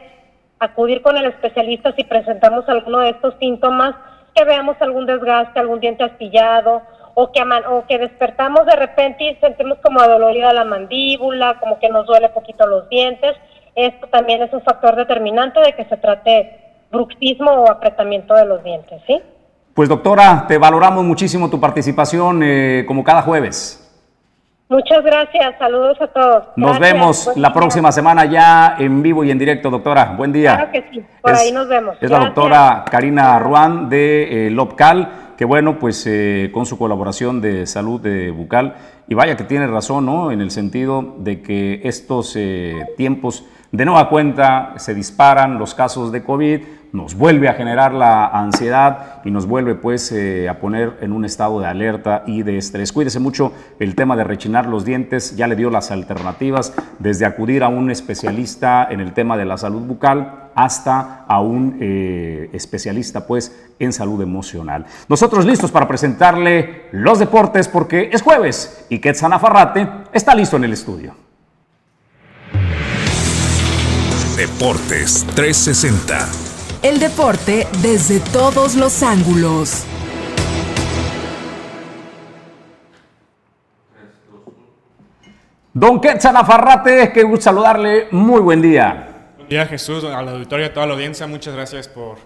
acudir con el especialista si presentamos alguno de estos síntomas, que veamos algún desgaste, algún diente astillado, o que, o que despertamos de repente y sentimos como adolorida la mandíbula, como que nos duele poquito los dientes. Esto también es un factor determinante de que se trate bruxismo o apretamiento de los dientes, ¿sí? Pues doctora, te valoramos muchísimo tu participación eh, como cada jueves. Muchas gracias, saludos a todos. Nos Gracias, vemos buen la día. próxima semana ya en vivo y en directo, doctora. Buen día. Claro que sí, por Es- ahí nos vemos. Es la doctora Karina Ruán de eh, Lopcal, que bueno, pues eh, con su colaboración de salud de bucal, y vaya que tiene razón, ¿no? En el sentido de que estos eh, tiempos de nueva cuenta se disparan los casos de COVID, nos vuelve a generar la ansiedad y nos vuelve pues eh, a poner en un estado de alerta y de estrés. Cuídese mucho el tema de rechinar los dientes, ya le dio las alternativas, desde acudir a un especialista en el tema de la salud bucal hasta a un eh, especialista pues en salud emocional. Nosotros listos para presentarle los deportes porque es jueves y Quetzal Afarrate está listo en el estudio. Deportes 360. El deporte desde todos los ángulos. Don Quetzal Afarrate, qué gusto saludarle, muy buen día. Buen día Jesús, al auditorio, a toda la audiencia, muchas gracias por,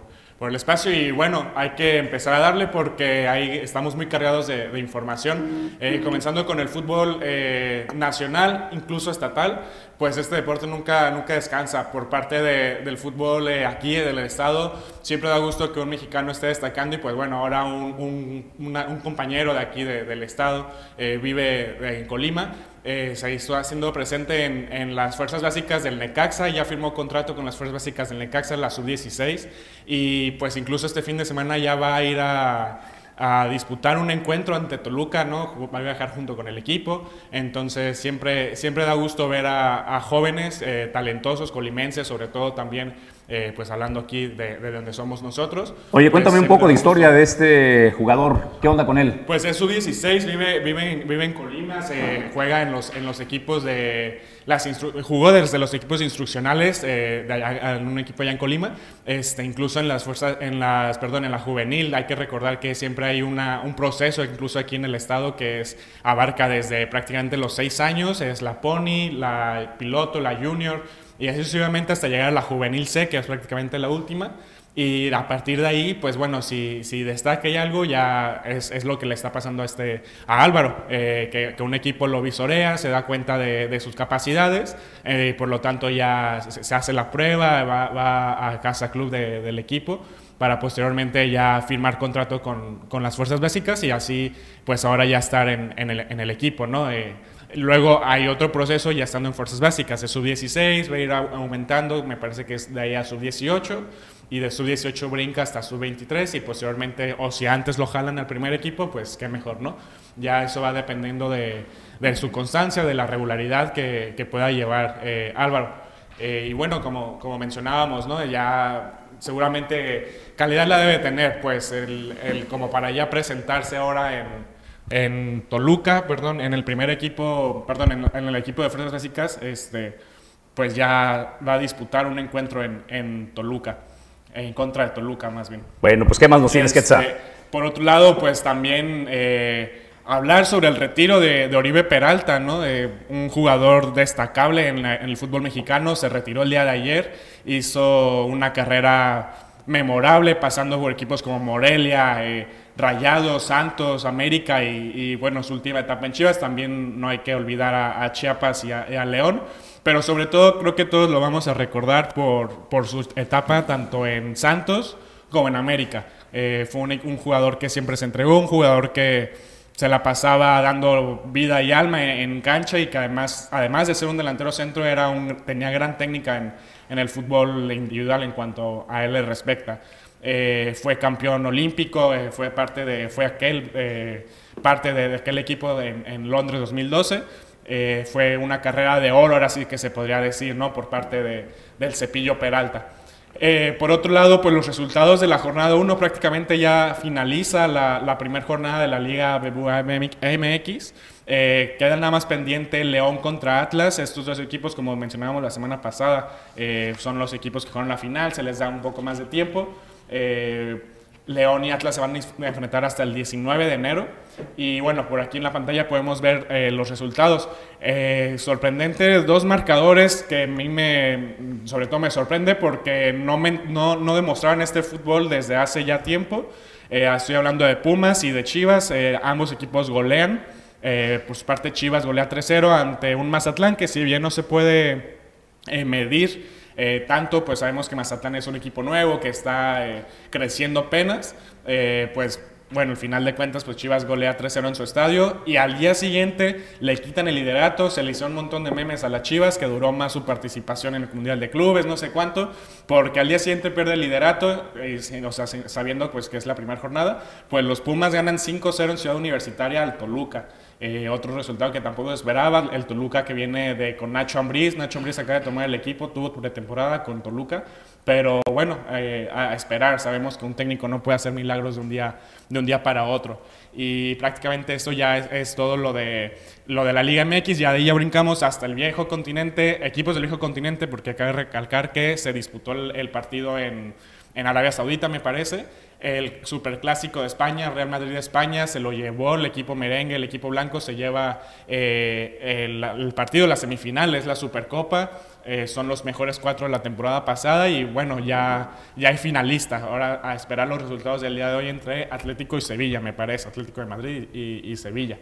por el espacio y bueno, hay que empezar a darle porque ahí estamos muy cargados de, de información, Eh, comenzando con el fútbol eh, nacional, incluso estatal, pues este deporte nunca, nunca descansa por parte de- del fútbol eh, aquí, del estado, siempre da gusto que un mexicano esté destacando y pues bueno, ahora un, un- una- un compañero de aquí de- del estado eh, vive en Colima, eh, se hizo haciendo presente en, las fuerzas básicas del Necaxa, ya firmó contrato con las fuerzas básicas del Necaxa, la sub-16, y pues incluso este fin de semana ya va a ir a, disputar un encuentro ante Toluca, ¿no? Va a viajar junto con el equipo, entonces siempre, siempre da gusto ver a, a jóvenes eh, talentosos, colimenses, sobre todo también, eh, pues hablando aquí de, de donde somos nosotros. Oye, cuéntame Pues, un poco de historia de este jugador, ¿qué onda con él? pues es sub-16, vive, vive, en- vive en Colima, se juega en los, en los equipos de... Las jugó desde los equipos instruccionales eh, de allá- en un equipo allá en Colima, este, incluso en las fuerzas, en las, perdón, en la juvenil, hay que recordar que siempre hay una, un proceso, incluso aquí en el estado, que es, abarca desde prácticamente los seis años, es la pony, la piloto, la junior, y así sucesivamente hasta llegar a la juvenil C, que es prácticamente la última. Y a partir de ahí, pues bueno, si, si destaca y algo, ya es, es lo que le está pasando a, este, a Álvaro, eh, que, que un equipo lo visorea, se da cuenta de, de sus capacidades, eh, por lo tanto ya se, se hace la prueba, va, va a casa club de- del equipo para posteriormente ya firmar contrato con, con las fuerzas básicas y así pues ahora ya estar en, en el, en el equipo, ¿no? Eh, luego hay otro proceso ya estando en fuerzas básicas, es sub-16, va a ir au- aumentando, me parece que es de ahí a sub-18 y de sub-18 brinca hasta sub-23 y posteriormente, o si antes lo jalan al primer equipo, pues qué mejor, ¿no? Ya eso va dependiendo de, de su constancia, de la regularidad que, que pueda llevar eh, Álvaro. Eh, y bueno, como, como mencionábamos, ¿no? Ya seguramente calidad la debe tener, pues, el, el- como para ya presentarse ahora en, en Toluca, perdón, en el primer equipo, perdón, en, en el equipo de fuerzas básicas, este, pues ya va a disputar un encuentro en, en Toluca, en contra de Toluca más bien. Bueno, pues ¿qué más nos tienes, Este, Quetzal? Por otro lado, pues también eh, hablar sobre el retiro de, de Oribe Peralta, ¿no? De un jugador destacable en, la- en el fútbol mexicano, se retiró el día de ayer, hizo una carrera memorable pasando por equipos como Morelia, eh, Rayados, Santos, América y, y, bueno, su última etapa en Chivas. También no hay que olvidar a, a Chiapas y a, a León. Pero sobre todo creo que todos lo vamos a recordar por, por su etapa tanto en Santos como en América. Eh, fue un, un jugador que siempre se entregó, un jugador que se la pasaba dando vida y alma en, en cancha y que además, además de ser un delantero centro, era un, tenía gran técnica en, en el fútbol individual en cuanto a él le respecta. Eh, fue campeón olímpico, eh, fue parte de, fue aquel, eh, parte de, de aquel equipo en, en Londres 2012. Eh, fue una carrera de oro, ahora sí que se podría decir, ¿no? Por parte de, del Cepillo Peralta. Por otro lado, pues los resultados de la jornada 1 prácticamente ya finaliza la, la primera jornada de la Liga MX. Queda nada más pendiente León contra Atlas. Estos dos equipos, como mencionábamos la semana pasada, eh, son los equipos que juegan la final, se les da un poco más de tiempo. Eh, León y Atlas se van a enfrentar hasta el 19 de enero. Y bueno, por aquí en la pantalla podemos ver eh, los resultados. Eh, sorprendentes, dos marcadores que a mí me, sobre todo me sorprende porque no, me, no, no demostraron este fútbol desde hace ya tiempo. Eh, estoy hablando de Pumas y de Chivas, eh, ambos equipos golean. Por su parte, Chivas golea 3-0 ante un Mazatlán que si bien no se puede medir eh, tanto, pues sabemos que Mazatlán es un equipo nuevo que está eh, creciendo apenas, eh, pues bueno, al final de cuentas, pues Chivas golea 3-0 en su estadio y al día siguiente le quitan el liderato, se le hizo un montón de memes a las Chivas que duró más su participación en el Mundial de Clubes, no sé cuánto, porque al día siguiente pierde el liderato, sabiendo pues que es la primera jornada, pues los Pumas ganan 5-0 en Ciudad Universitaria al Toluca. Eh, otro resultado que tampoco esperaba, el Toluca que viene de, con Nacho Ambriz. Nacho Ambriz acaba de tomar el equipo, tuvo pretemporada con Toluca, pero bueno, eh, a, esperar. Sabemos que un técnico no puede hacer milagros de un día, de un día para otro. Y prácticamente esto ya es, es todo lo de, lo de la Liga MX. Ya de ahí ya brincamos hasta el viejo continente, equipos del viejo continente, porque cabe recalcar que se disputó el, el partido en, en Arabia Saudita, me parece. El superclásico de España, Real Madrid de España, se lo llevó el equipo merengue, el equipo blanco se lleva eh, el, partido, la semifinal, es la Supercopa. eh, son los mejores cuatro de la temporada pasada y bueno, ya, ya hay finalistas. Ahora a esperar los resultados del día de hoy entre Atlético y Sevilla, me parece, Atlético de Madrid y, y Sevilla.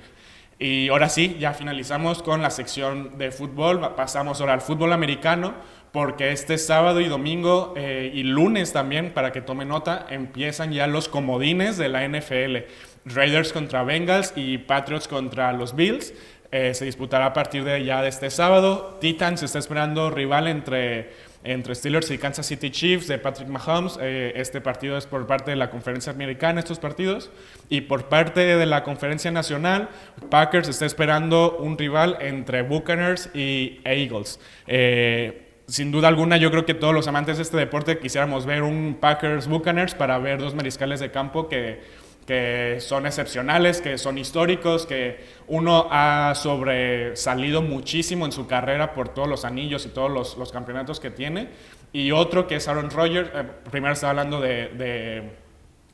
Y ahora sí, ya finalizamos con la sección de fútbol. Pasamos ahora al fútbol americano, porque este sábado y domingo eh, y lunes también, para que tome nota, empiezan ya los comodines de la NFL. Raiders contra Bengals y Patriots contra los Bills. Eh, se disputará a partir de ya de este sábado. Titans está esperando rival entre, entre Steelers y Kansas City Chiefs de Patrick Mahomes. Eh, este partido es por parte de la conferencia americana, estos partidos. Y por parte de la conferencia nacional, Packers está esperando un rival entre Buccaneers y Eagles. Eh, sin duda alguna, yo creo que todos los amantes de este deporte quisiéramos ver un Packers Buccaneers para ver dos mariscales de campo que, que son excepcionales, que son históricos, que uno ha sobresalido muchísimo en su carrera por todos los anillos y todos los, campeonatos que tiene, y otro que es Aaron Rodgers, eh, primero estaba hablando de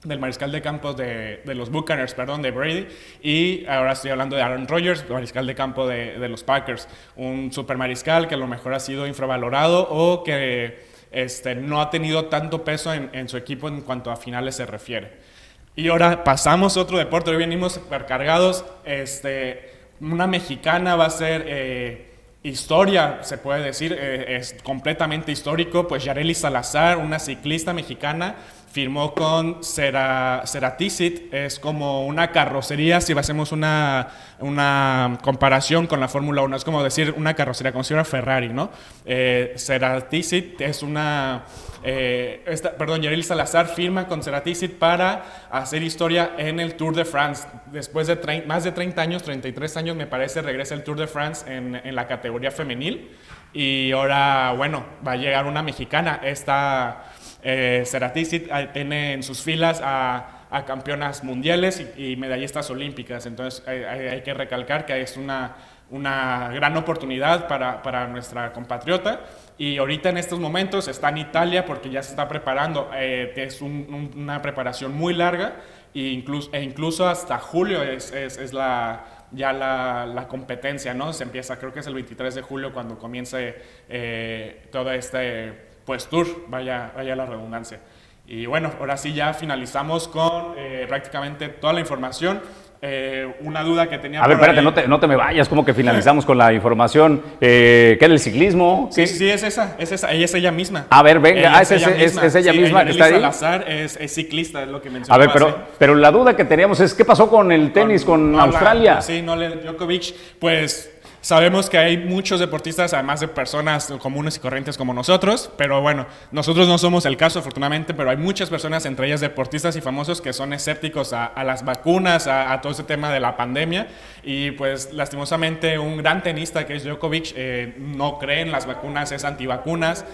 del mariscal de campo de, de los Buccaneers, perdón, de Brady, y ahora estoy hablando de Aaron Rodgers, mariscal de campo de, de los Packers, un super mariscal que a lo mejor ha sido infravalorado o que este, no ha tenido tanto peso en, en su equipo en cuanto a finales se refiere. Y ahora pasamos a otro deporte, hoy venimos supercargados, este, una mexicana va a ser... eh, historia, se puede decir, eh, es completamente histórico, pues Yareli Salazar, una ciclista mexicana, firmó con Cera, Ceratisit, es como una carrocería, si hacemos una, una comparación con la Fórmula 1, es como decir una carrocería, como si fuera Ferrari, ¿no? Eh, es una, eh, perdón, Yareli Salazar firma con Ceratisit para hacer historia en el Tour de France. Después de más de 30 años, 33 años me parece, regresa el Tour de France en, en la categoría femenil. Y ahora, bueno, va a llegar una mexicana. Esta eh, eh, tiene en sus filas a, campeonas mundiales y, medallistas olímpicas. Entonces hay, que recalcar que es una, una gran oportunidad para, para nuestra compatriota. Y ahorita en estos momentos está en Italia porque ya se está preparando. eh, es un- un- una preparación muy larga e incluso, e incluso hasta julio es, es- la, ya la, la competencia, ¿no? Se empieza, creo que es el 23 de julio cuando comience eh, todo este pues, tour, vaya, vaya la redundancia. Y bueno, ahora sí ya finalizamos con eh, prácticamente toda la información. Eh, una duda que tenía A ver, espérate, ahí- no te, no te me vayas, como que finalizamos con la información. Eh, ¿Qué era el ciclismo? Sí, sí, sí, es esa, es esa, ella es ella misma. A ver, venga, Ella ah, es es- es ella Sí, misma que está ahí. Salazar es, es ciclista, es lo que mencionó. A ver, pero, pero la duda que teníamos es, ¿qué pasó con el tenis con, habla- Australia? Sí, no Djokovic, pues sabemos que hay muchos deportistas, además de personas comunes y corrientes como nosotros, pero bueno, nosotros no somos el caso afortunadamente, pero hay muchas personas, entre ellas deportistas y famosos, que son escépticos a, a las vacunas, a, a todo ese tema de la pandemia, y pues lastimosamente un gran tenista que es Djokovic eh, no cree en las vacunas, es antivacunas,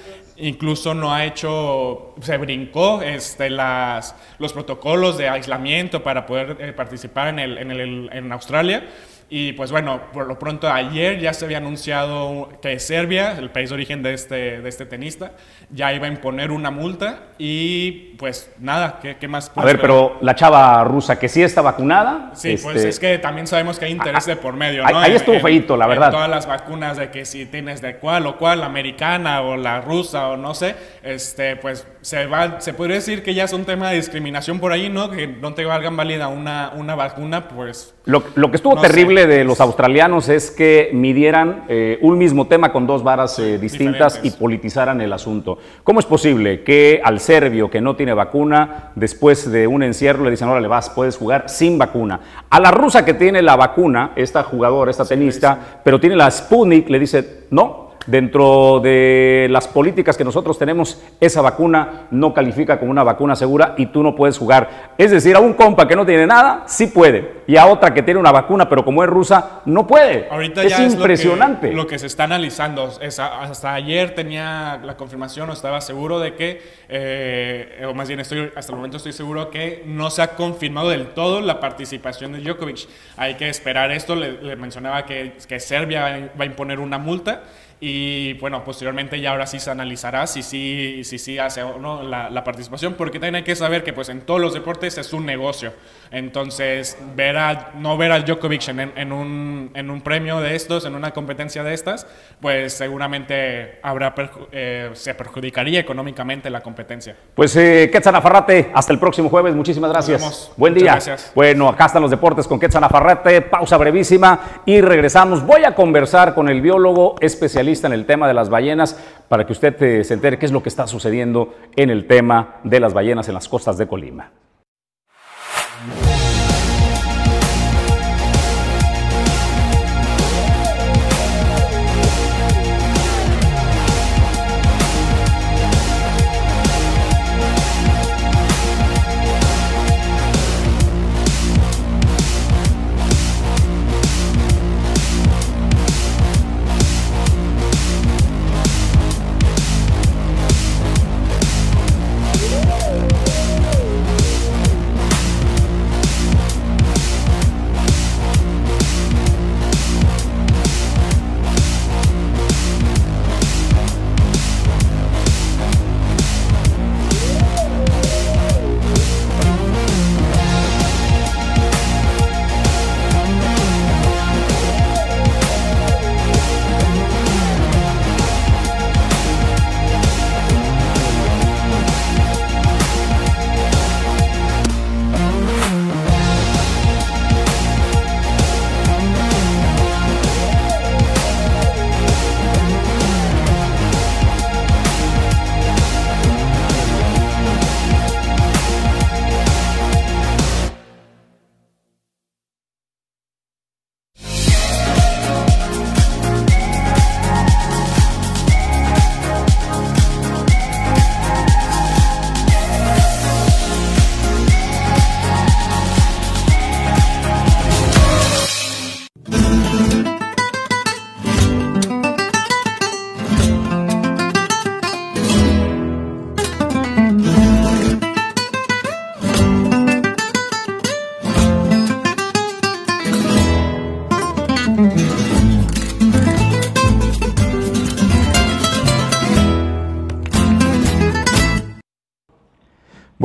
incluso no ha hecho, se brincó este, las, los protocolos de aislamiento para poder eh, participar en, el, en, Australia. Y pues bueno, por lo pronto ayer ya se había anunciado que Serbia, el país de origen de este, de este tenista, ya iba a imponer una multa y pues nada, ¿qué, qué más? A ver, pero la chava rusa que sí está vacunada. Sí, pues este, es que también sabemos que hay interés de por medio, ahí- ¿no? ahí En- estuvo en- feíto, la en verdad. todas las vacunas de que si tienes de cuál o cuál, la americana o la rusa o no sé, este, pues se va, se podría decir que ya es un tema de discriminación por ahí, ¿no? Que no te valgan válida una, una vacuna, pues Lo, lo que estuvo No sé. Increíble de los australianos es que midieran eh, un mismo tema con dos varas eh, distintas y politizaran el asunto. ¿Cómo es posible que al serbio que no tiene vacuna, después de un encierro le dicen, ahora le vas, puedes jugar sin vacuna? A la rusa que tiene la vacuna, esta jugadora, esta tenista, pero tiene la Sputnik, le dice, no, Dentro de las políticas que nosotros tenemos, esa vacuna no califica como una vacuna segura y tú no puedes jugar. Es decir, a un compa que no tiene nada, sí puede. Y a otra que tiene una vacuna, pero como es rusa, no puede. Ahorita es ya impresionante. Es lo, que, se está analizando. Es, hasta ayer tenía la confirmación o estaba seguro de que, eh, o más bien estoy, hasta el momento estoy seguro que no se ha confirmado del todo la participación de Djokovic. Hay que esperar esto. Le, mencionaba que, que Serbia va a imponer una multa. Y bueno, posteriormente ya ahora sí se analizará si sí, si, si, hace o no la, participación, porque también hay que saber que pues en todos los deportes es un negocio. Entonces, ver a, no ver a Djokovic en, en, un, en un premio de estos, en una competencia de estas, pues seguramente habrá eh, se perjudicaría económicamente la competencia. Pues eh, Quetzal Afarrate, hasta el próximo jueves, muchísimas gracias. Buen día. Gracias. Bueno, acá están los deportes con Quetzal Afarrate, pausa brevísima y regresamos. Voy a conversar con el biólogo especialista en el tema de las ballenas para que usted eh, se entere qué es lo que está sucediendo en el tema de las ballenas en las costas de Colima.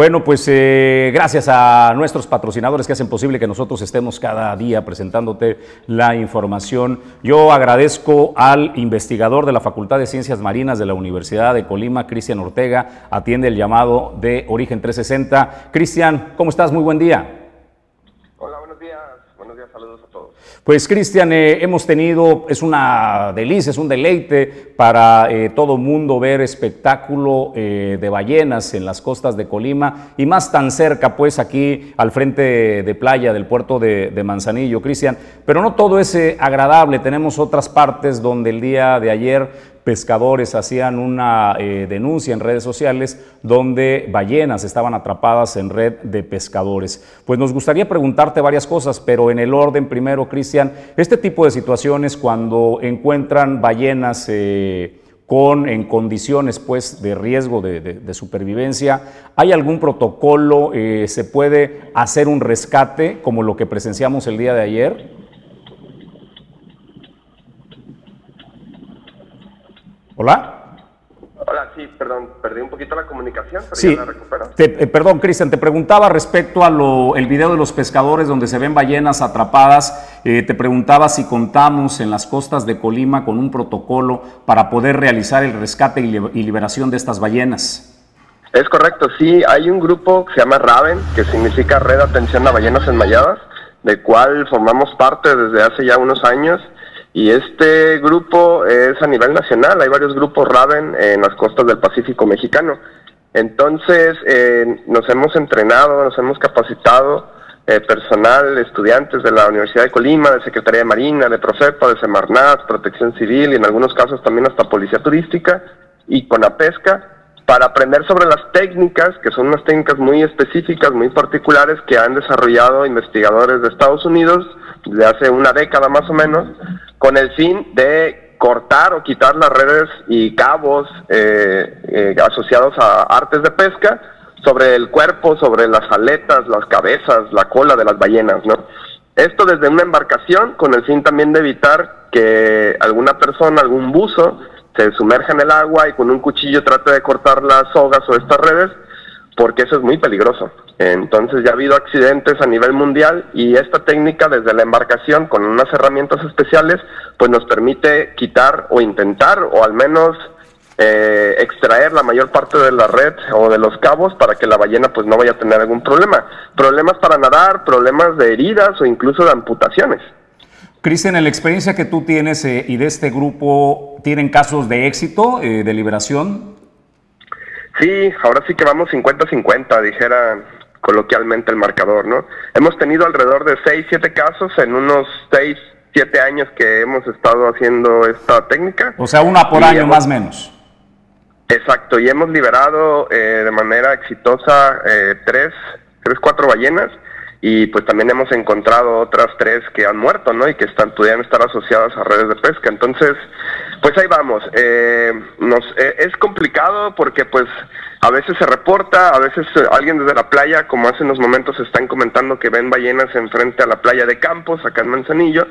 Bueno, pues eh, gracias a nuestros patrocinadores que hacen posible que nosotros estemos cada día presentándote la información. Yo agradezco al investigador de la Facultad de Ciencias Marinas de la Universidad de Colima, Cristian Ortega, atiende el llamado de Origen 360. Cristian, ¿cómo estás? Muy buen día. Pues Cristian, eh, hemos tenido, es una delicia, es un deleite para eh, todo mundo ver espectáculo eh, de ballenas en las costas de Colima y más tan cerca, pues aquí al frente de playa del puerto de, de Manzanillo, Cristian. Pero no todo es agradable, tenemos otras partes donde el día de ayer pescadores hacían una eh, denuncia en redes sociales donde ballenas estaban atrapadas en red de pescadores. Pues nos gustaría preguntarte varias cosas, pero en el orden primero, Cristian, este tipo de situaciones cuando encuentran ballenas eh, con, en condiciones pues, de riesgo de, supervivencia, ¿hay algún protocolo? Eh, ¿Se puede hacer un rescate como lo que presenciamos el día de ayer? Hola. Hola, sí, perdón, perdí un poquito la comunicación, pero sí. ya la recupero. Eh, perdón, Cristian, te preguntaba respecto a lo, el video de los pescadores donde se ven ballenas atrapadas. Eh, te preguntaba si contamos en las costas de Colima con un protocolo para poder realizar el rescate y, y liberación de estas ballenas. Es correcto, sí, hay un grupo que se llama RAVEN, que significa Red Atención a Ballenas Enmayadas, de cual formamos parte desde hace ya unos años. Y este grupo es a nivel nacional, hay varios grupos Raven en las costas del Pacífico mexicano. Entonces, eh, nos hemos entrenado, nos hemos capacitado eh, personal, estudiantes de la Universidad de Colima, de Secretaría de Marina, de Profepa, de Semarnat, Protección Civil y en algunos casos también hasta Policía Turística y con la pesca para aprender sobre las técnicas, que son unas técnicas muy específicas, muy particulares que han desarrollado investigadores de Estados Unidos desde hace una década más o menos, con el fin de cortar o quitar las redes y cabos eh, eh, asociados a artes de pesca sobre el cuerpo, sobre las aletas, las cabezas, la cola de las ballenas, ¿no? Esto desde una embarcación con el fin también de evitar que alguna persona, algún buzo, se sumerja en el agua y con un cuchillo trate de cortar las sogas o estas redes, porque eso es muy peligroso. Entonces ya ha habido accidentes a nivel mundial y esta técnica desde la embarcación con unas herramientas especiales pues nos permite quitar o intentar o al menos eh, extraer la mayor parte de la red o de los cabos para que la ballena pues no vaya a tener algún problema. Problemas para nadar, problemas de heridas o incluso de amputaciones. Cristian, en la experiencia que tú tienes eh, y de este grupo, ¿tienen casos de éxito, eh, de liberación? Sí, ahora sí que vamos 50-50, dijera coloquialmente el marcador, ¿no? Hemos tenido alrededor de 6, 7 casos en unos 6, 7 años que hemos estado haciendo esta técnica. O sea, una por año más o menos. Exacto, y hemos liberado eh, de manera exitosa eh, tres, tres, cuatro ballenas y pues también hemos encontrado otras tres que han muerto, ¿no? Y que están, pudieran estar asociadas a redes de pesca. Entonces, pues ahí vamos. Eh, nos, eh, es complicado porque pues a veces se reporta, a veces eh, alguien desde la playa, como hace unos momentos están comentando que ven ballenas enfrente a la playa de Campos, acá en Manzanillo,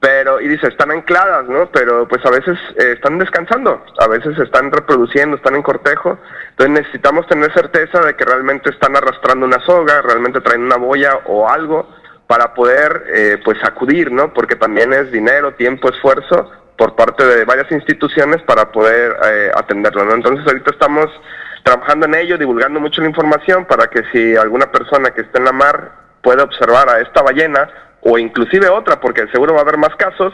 pero y dice están ancladas no pero pues a veces eh, están descansando a veces están reproduciendo están en cortejo. Entonces necesitamos tener certeza de que realmente están arrastrando una soga realmente traen una boya o algo para poder eh, pues acudir no porque también es dinero tiempo esfuerzo por parte de varias instituciones para poder eh, atenderlo no entonces ahorita estamos trabajando en ello divulgando mucho la información para que si alguna persona que esté en la mar puede observar a esta ballena o inclusive otra, porque seguro va a haber más casos,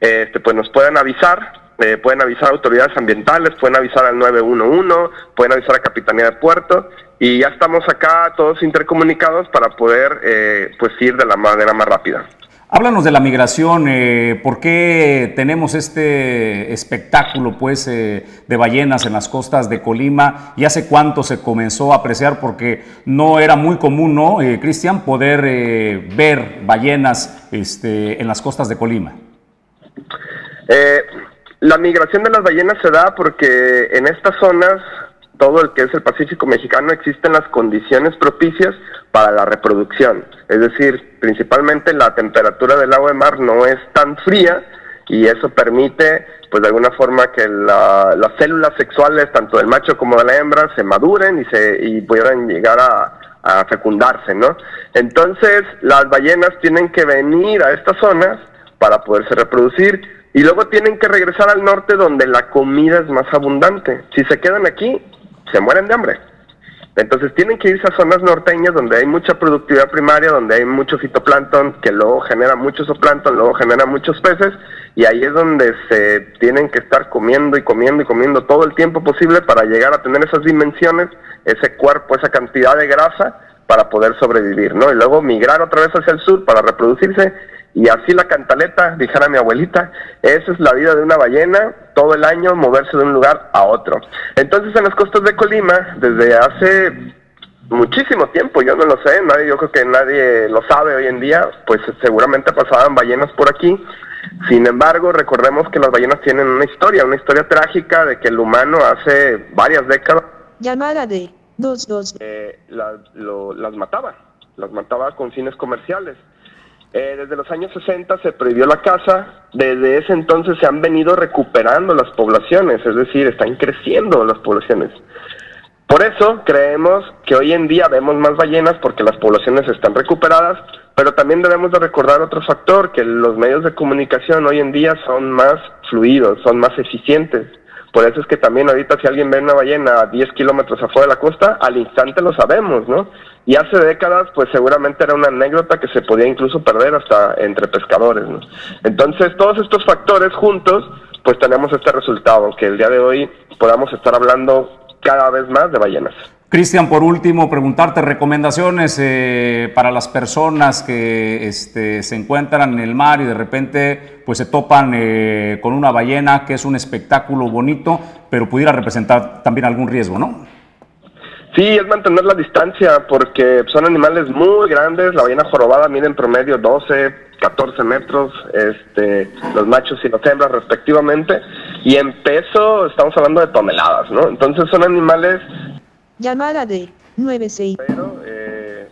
este, pues nos pueden avisar, eh, pueden avisar autoridades ambientales, pueden avisar al 911, pueden avisar a Capitanía de Puerto y ya estamos acá todos intercomunicados para poder eh, pues ir de la manera más rápida. Háblanos de la migración, eh, ¿por qué tenemos este espectáculo pues, eh, de ballenas en las costas de Colima y hace cuánto se comenzó a apreciar? Porque no era muy común, ¿no, eh, Cristian, poder eh, ver ballenas este, en las costas de Colima. La migración de las ballenas se da porque en estas zonas todo el que es el Pacífico mexicano existen las condiciones propicias para la reproducción. Es decir, principalmente la temperatura del agua de mar no es tan fría y eso permite, pues de alguna forma, que la- las células sexuales, tanto del macho como de la hembra, se maduren y, se, y puedan llegar a, a fecundarse, ¿no? Entonces, las ballenas tienen que venir a estas zonas para poderse reproducir y luego tienen que regresar al norte donde la comida es más abundante. Si se quedan aquí, se mueren de hambre. Entonces tienen que irse a zonas norteñas donde hay mucha productividad primaria, donde hay mucho fitoplancton, que luego genera mucho zooplancton, luego genera muchos peces, y ahí es donde se tienen que estar comiendo y comiendo y comiendo todo el tiempo posible para llegar a tener esas dimensiones, ese cuerpo, esa cantidad de grasa para poder sobrevivir, ¿no? Y luego migrar otra vez hacia el sur para reproducirse y así la cantaleta, dijera mi abuelita, esa es la vida de una ballena, todo el año moverse de un lugar a otro. Entonces en las costas de Colima, desde hace muchísimo tiempo, yo no lo sé, nadie, yo creo que nadie lo sabe hoy en día, pues seguramente pasaban ballenas por aquí. Sin embargo, recordemos que las ballenas tienen una historia, una historia trágica de que el humano hace varias décadas Llamada de 22. eh, la- lo- las mataba, las mataba con fines comerciales. Eh, desde los años 60 se prohibió la caza, desde ese entonces se han venido recuperando las poblaciones, es decir, están creciendo las poblaciones. Por eso creemos que hoy en día vemos más ballenas porque las poblaciones están recuperadas, pero también debemos de recordar otro factor, que los medios de comunicación hoy en día son más fluidos, son más eficientes. Por eso es que también ahorita si alguien ve una ballena a 10 kilómetros afuera de la costa, al instante lo sabemos, ¿no? Y hace décadas, pues seguramente era una anécdota que se podía incluso perder hasta entre pescadores, ¿no? Entonces, todos estos factores juntos, pues tenemos este resultado, que el día de hoy podamos estar hablando cada vez más de ballenas. Cristian, por último, preguntarte recomendaciones eh, para las personas que este, se encuentran en el mar y de repente pues se topan eh, con una ballena, que es un espectáculo bonito, pero pudiera representar también algún riesgo, ¿no? Sí, es mantener la distancia porque son animales muy grandes. La ballena jorobada mide en promedio 12, 14 metros, este, los machos y las hembras respectivamente. Y en peso estamos hablando de toneladas, ¿no? Entonces son animales Llamada de 96. pero eh,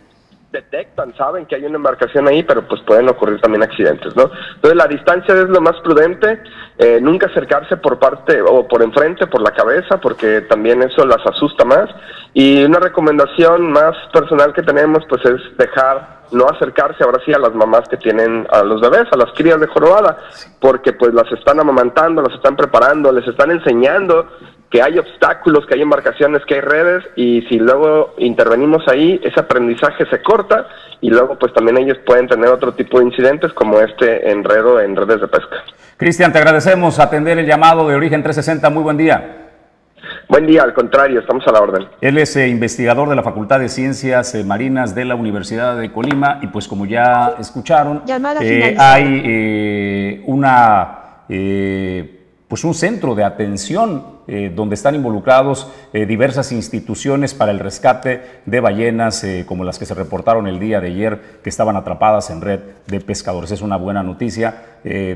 detectan, saben que hay una embarcación ahí, pero pues pueden ocurrir también accidentes, ¿no? Entonces la distancia es lo más prudente, eh, nunca acercarse por parte o por enfrente, por la cabeza, porque también eso las asusta más. Y una recomendación más personal que tenemos, pues es dejar no acercarse ahora sí a las mamás que tienen a los bebés, a las crías de jorobada, porque pues las están amamantando, las están preparando, les están enseñando que hay obstáculos, que hay embarcaciones, que hay redes y si luego intervenimos ahí, ese aprendizaje se corta y luego pues también ellos pueden tener otro tipo de incidentes como este enredo en redes de pesca. Cristian, te agradecemos atender el llamado de Origen 360. Muy buen día. Buen día, al contrario, estamos a la orden. Él es eh, investigador de la Facultad de Ciencias eh, Marinas de la Universidad de Colima y pues como ya escucharon, eh, hay eh, una eh, pues un centro de atención eh, donde están involucrados eh, diversas instituciones para el rescate de ballenas eh, como las que se reportaron el día de ayer que estaban atrapadas en red de pescadores. Es una buena noticia.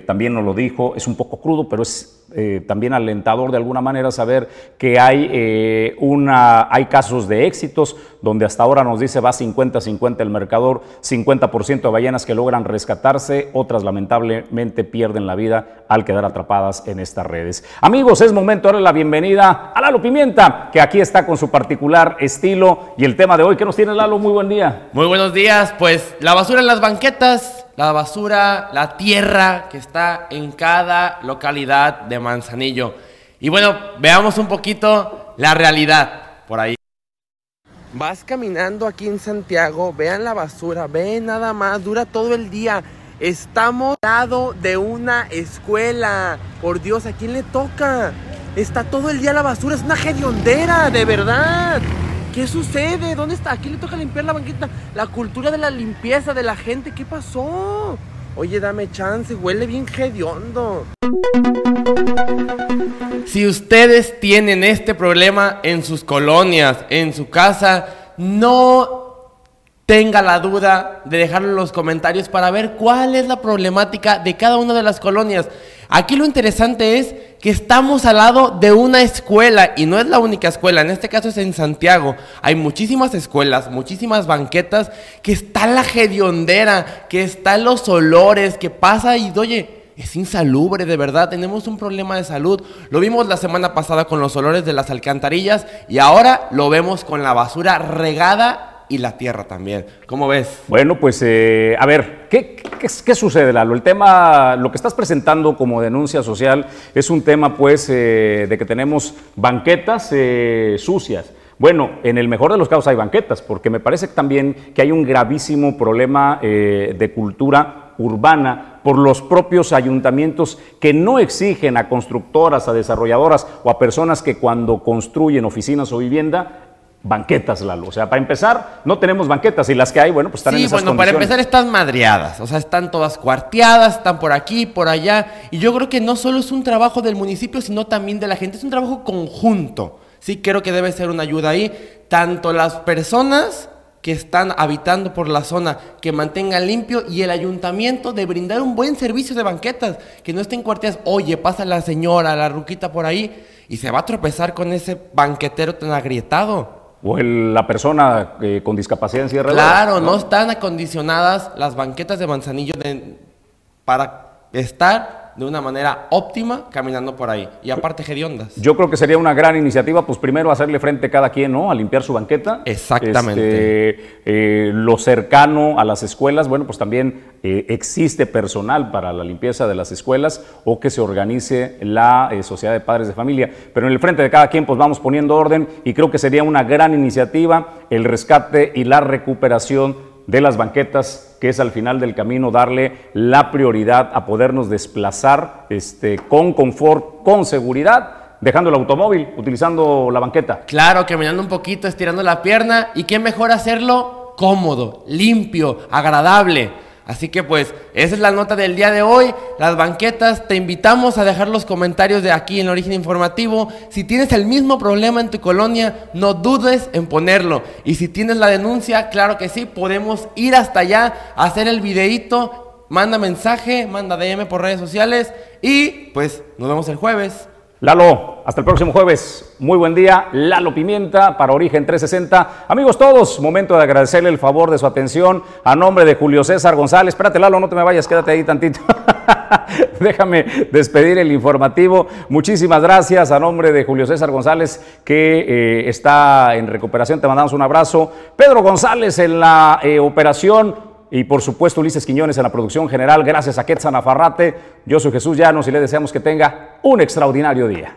También nos lo dijo, es un poco crudo, pero es también alentador de alguna manera saber que hay, una, hay casos de éxitos donde hasta ahora nos dice va 50-50 el mercador, 50% de ballenas que logran rescatarse, otras lamentablemente pierden la vida al quedar atrapadas en estas redes. Amigos, es momento darle la bienvenida a Lalo Pimienta, que aquí está con su particular estilo y el tema de hoy. ¿Qué nos tiene Lalo? Muy buen día. Muy buenos días, pues la basura en las banquetas, la basura, la tierra que está en cada localidad de Manzanillo. Y bueno, veamos un poquito la realidad por ahí. Vas caminando aquí en Santiago, vean la basura, ven nada más, dura todo el día. Estamos al lado de una escuela. Por Dios, ¿a quién le toca? Está todo el día la basura, es una hediondera, de verdad. ¿Qué sucede? ¿Dónde está? ¿A quién le toca limpiar la banqueta? La cultura de la limpieza de la gente, ¿qué pasó? Oye, dame chance, huele bien hediondo. Si ustedes tienen este problema en sus colonias, en su casa, no tenga la duda de dejarlo en los comentarios para ver cuál es la problemática de cada una de las colonias. Aquí lo interesante es que estamos al lado de una escuela y no es la única escuela, en este caso es en Santiago. Hay muchísimas escuelas, muchísimas banquetas, que está la hediondera, que están los olores, que pasa y oye, es insalubre, de verdad, tenemos un problema de salud. Lo vimos la semana pasada con los olores de las alcantarillas y ahora lo vemos con la basura regada y la tierra también. ¿Cómo ves? Bueno, pues eh, a ver, ¿qué, sucede, Lalo? El tema, lo que estás presentando como denuncia social es un tema, pues, eh, de que tenemos banquetas eh, sucias. Bueno, en el mejor de los casos hay banquetas, porque me parece también que hay un gravísimo problema de cultura urbana por los propios ayuntamientos que no exigen a constructoras, a desarrolladoras o a personas que cuando construyen oficinas o vivienda banquetas, Lalo. O sea, para empezar, no tenemos banquetas y las que hay, bueno, pues están en Sí, esas bueno, para empezar están madreadas, o sea, están todas cuarteadas, están por aquí, por allá, y yo creo que no solo es un trabajo del municipio, sino también de la gente, es un trabajo conjunto. Sí, creo que debe ser una ayuda ahí, tanto las personas que están habitando por la zona, que mantengan limpio, y el ayuntamiento de brindar un buen servicio de banquetas, que no estén cuarteadas, oye, pasa la señora, la ruquita por ahí, y se va a tropezar con ese banquetero tan agrietado. O el- la persona eh, con discapacidad en de ruedas, Claro, no están acondicionadas las banquetas de Manzanillo de- para estar de una manera óptima caminando por ahí. Y aparte, hediondas. Yo creo que sería una gran iniciativa, pues primero hacerle frente cada quien, ¿no? A limpiar su banqueta. Exactamente. Este, eh, lo cercano a las escuelas, bueno, pues también eh, existe personal para la limpieza de las escuelas o que se organice la eh, sociedad de padres de familia. Pero en el frente de cada quien, pues vamos poniendo orden y creo que sería una gran iniciativa el rescate y la recuperación de las banquetas, que es al final del camino darle la prioridad a podernos desplazar este, con confort, con seguridad dejando el automóvil, utilizando la banqueta. Claro, caminando un poquito, estirando la pierna. ¿Y qué mejor hacerlo? Cómodo, limpio, agradable. Así que pues esa es la nota del día de hoy. Las banquetas, te invitamos a dejar los comentarios de aquí en Origen Informativo. Si tienes el mismo problema en tu colonia, no dudes en ponerlo. Y si tienes la denuncia, claro que sí, podemos ir hasta allá, hacer el videíto, manda mensaje, manda DM por redes sociales y pues nos vemos el jueves. Lalo, hasta el próximo jueves. Muy buen día. Lalo Pimienta para Origen 360. Amigos todos, momento de agradecerle el favor de su atención a nombre de Julio César González. Espérate, Lalo, no te me vayas, quédate ahí tantito. Déjame despedir el informativo. Muchísimas gracias a nombre de Julio César González, que eh, está en recuperación. Te mandamos un abrazo. Pedro González en la eh, operación y por supuesto Ulises Quiñones en la producción general. Gracias a Quetzal Afarrate. Yo soy Jesús Llanos y le deseamos que tenga un extraordinario día.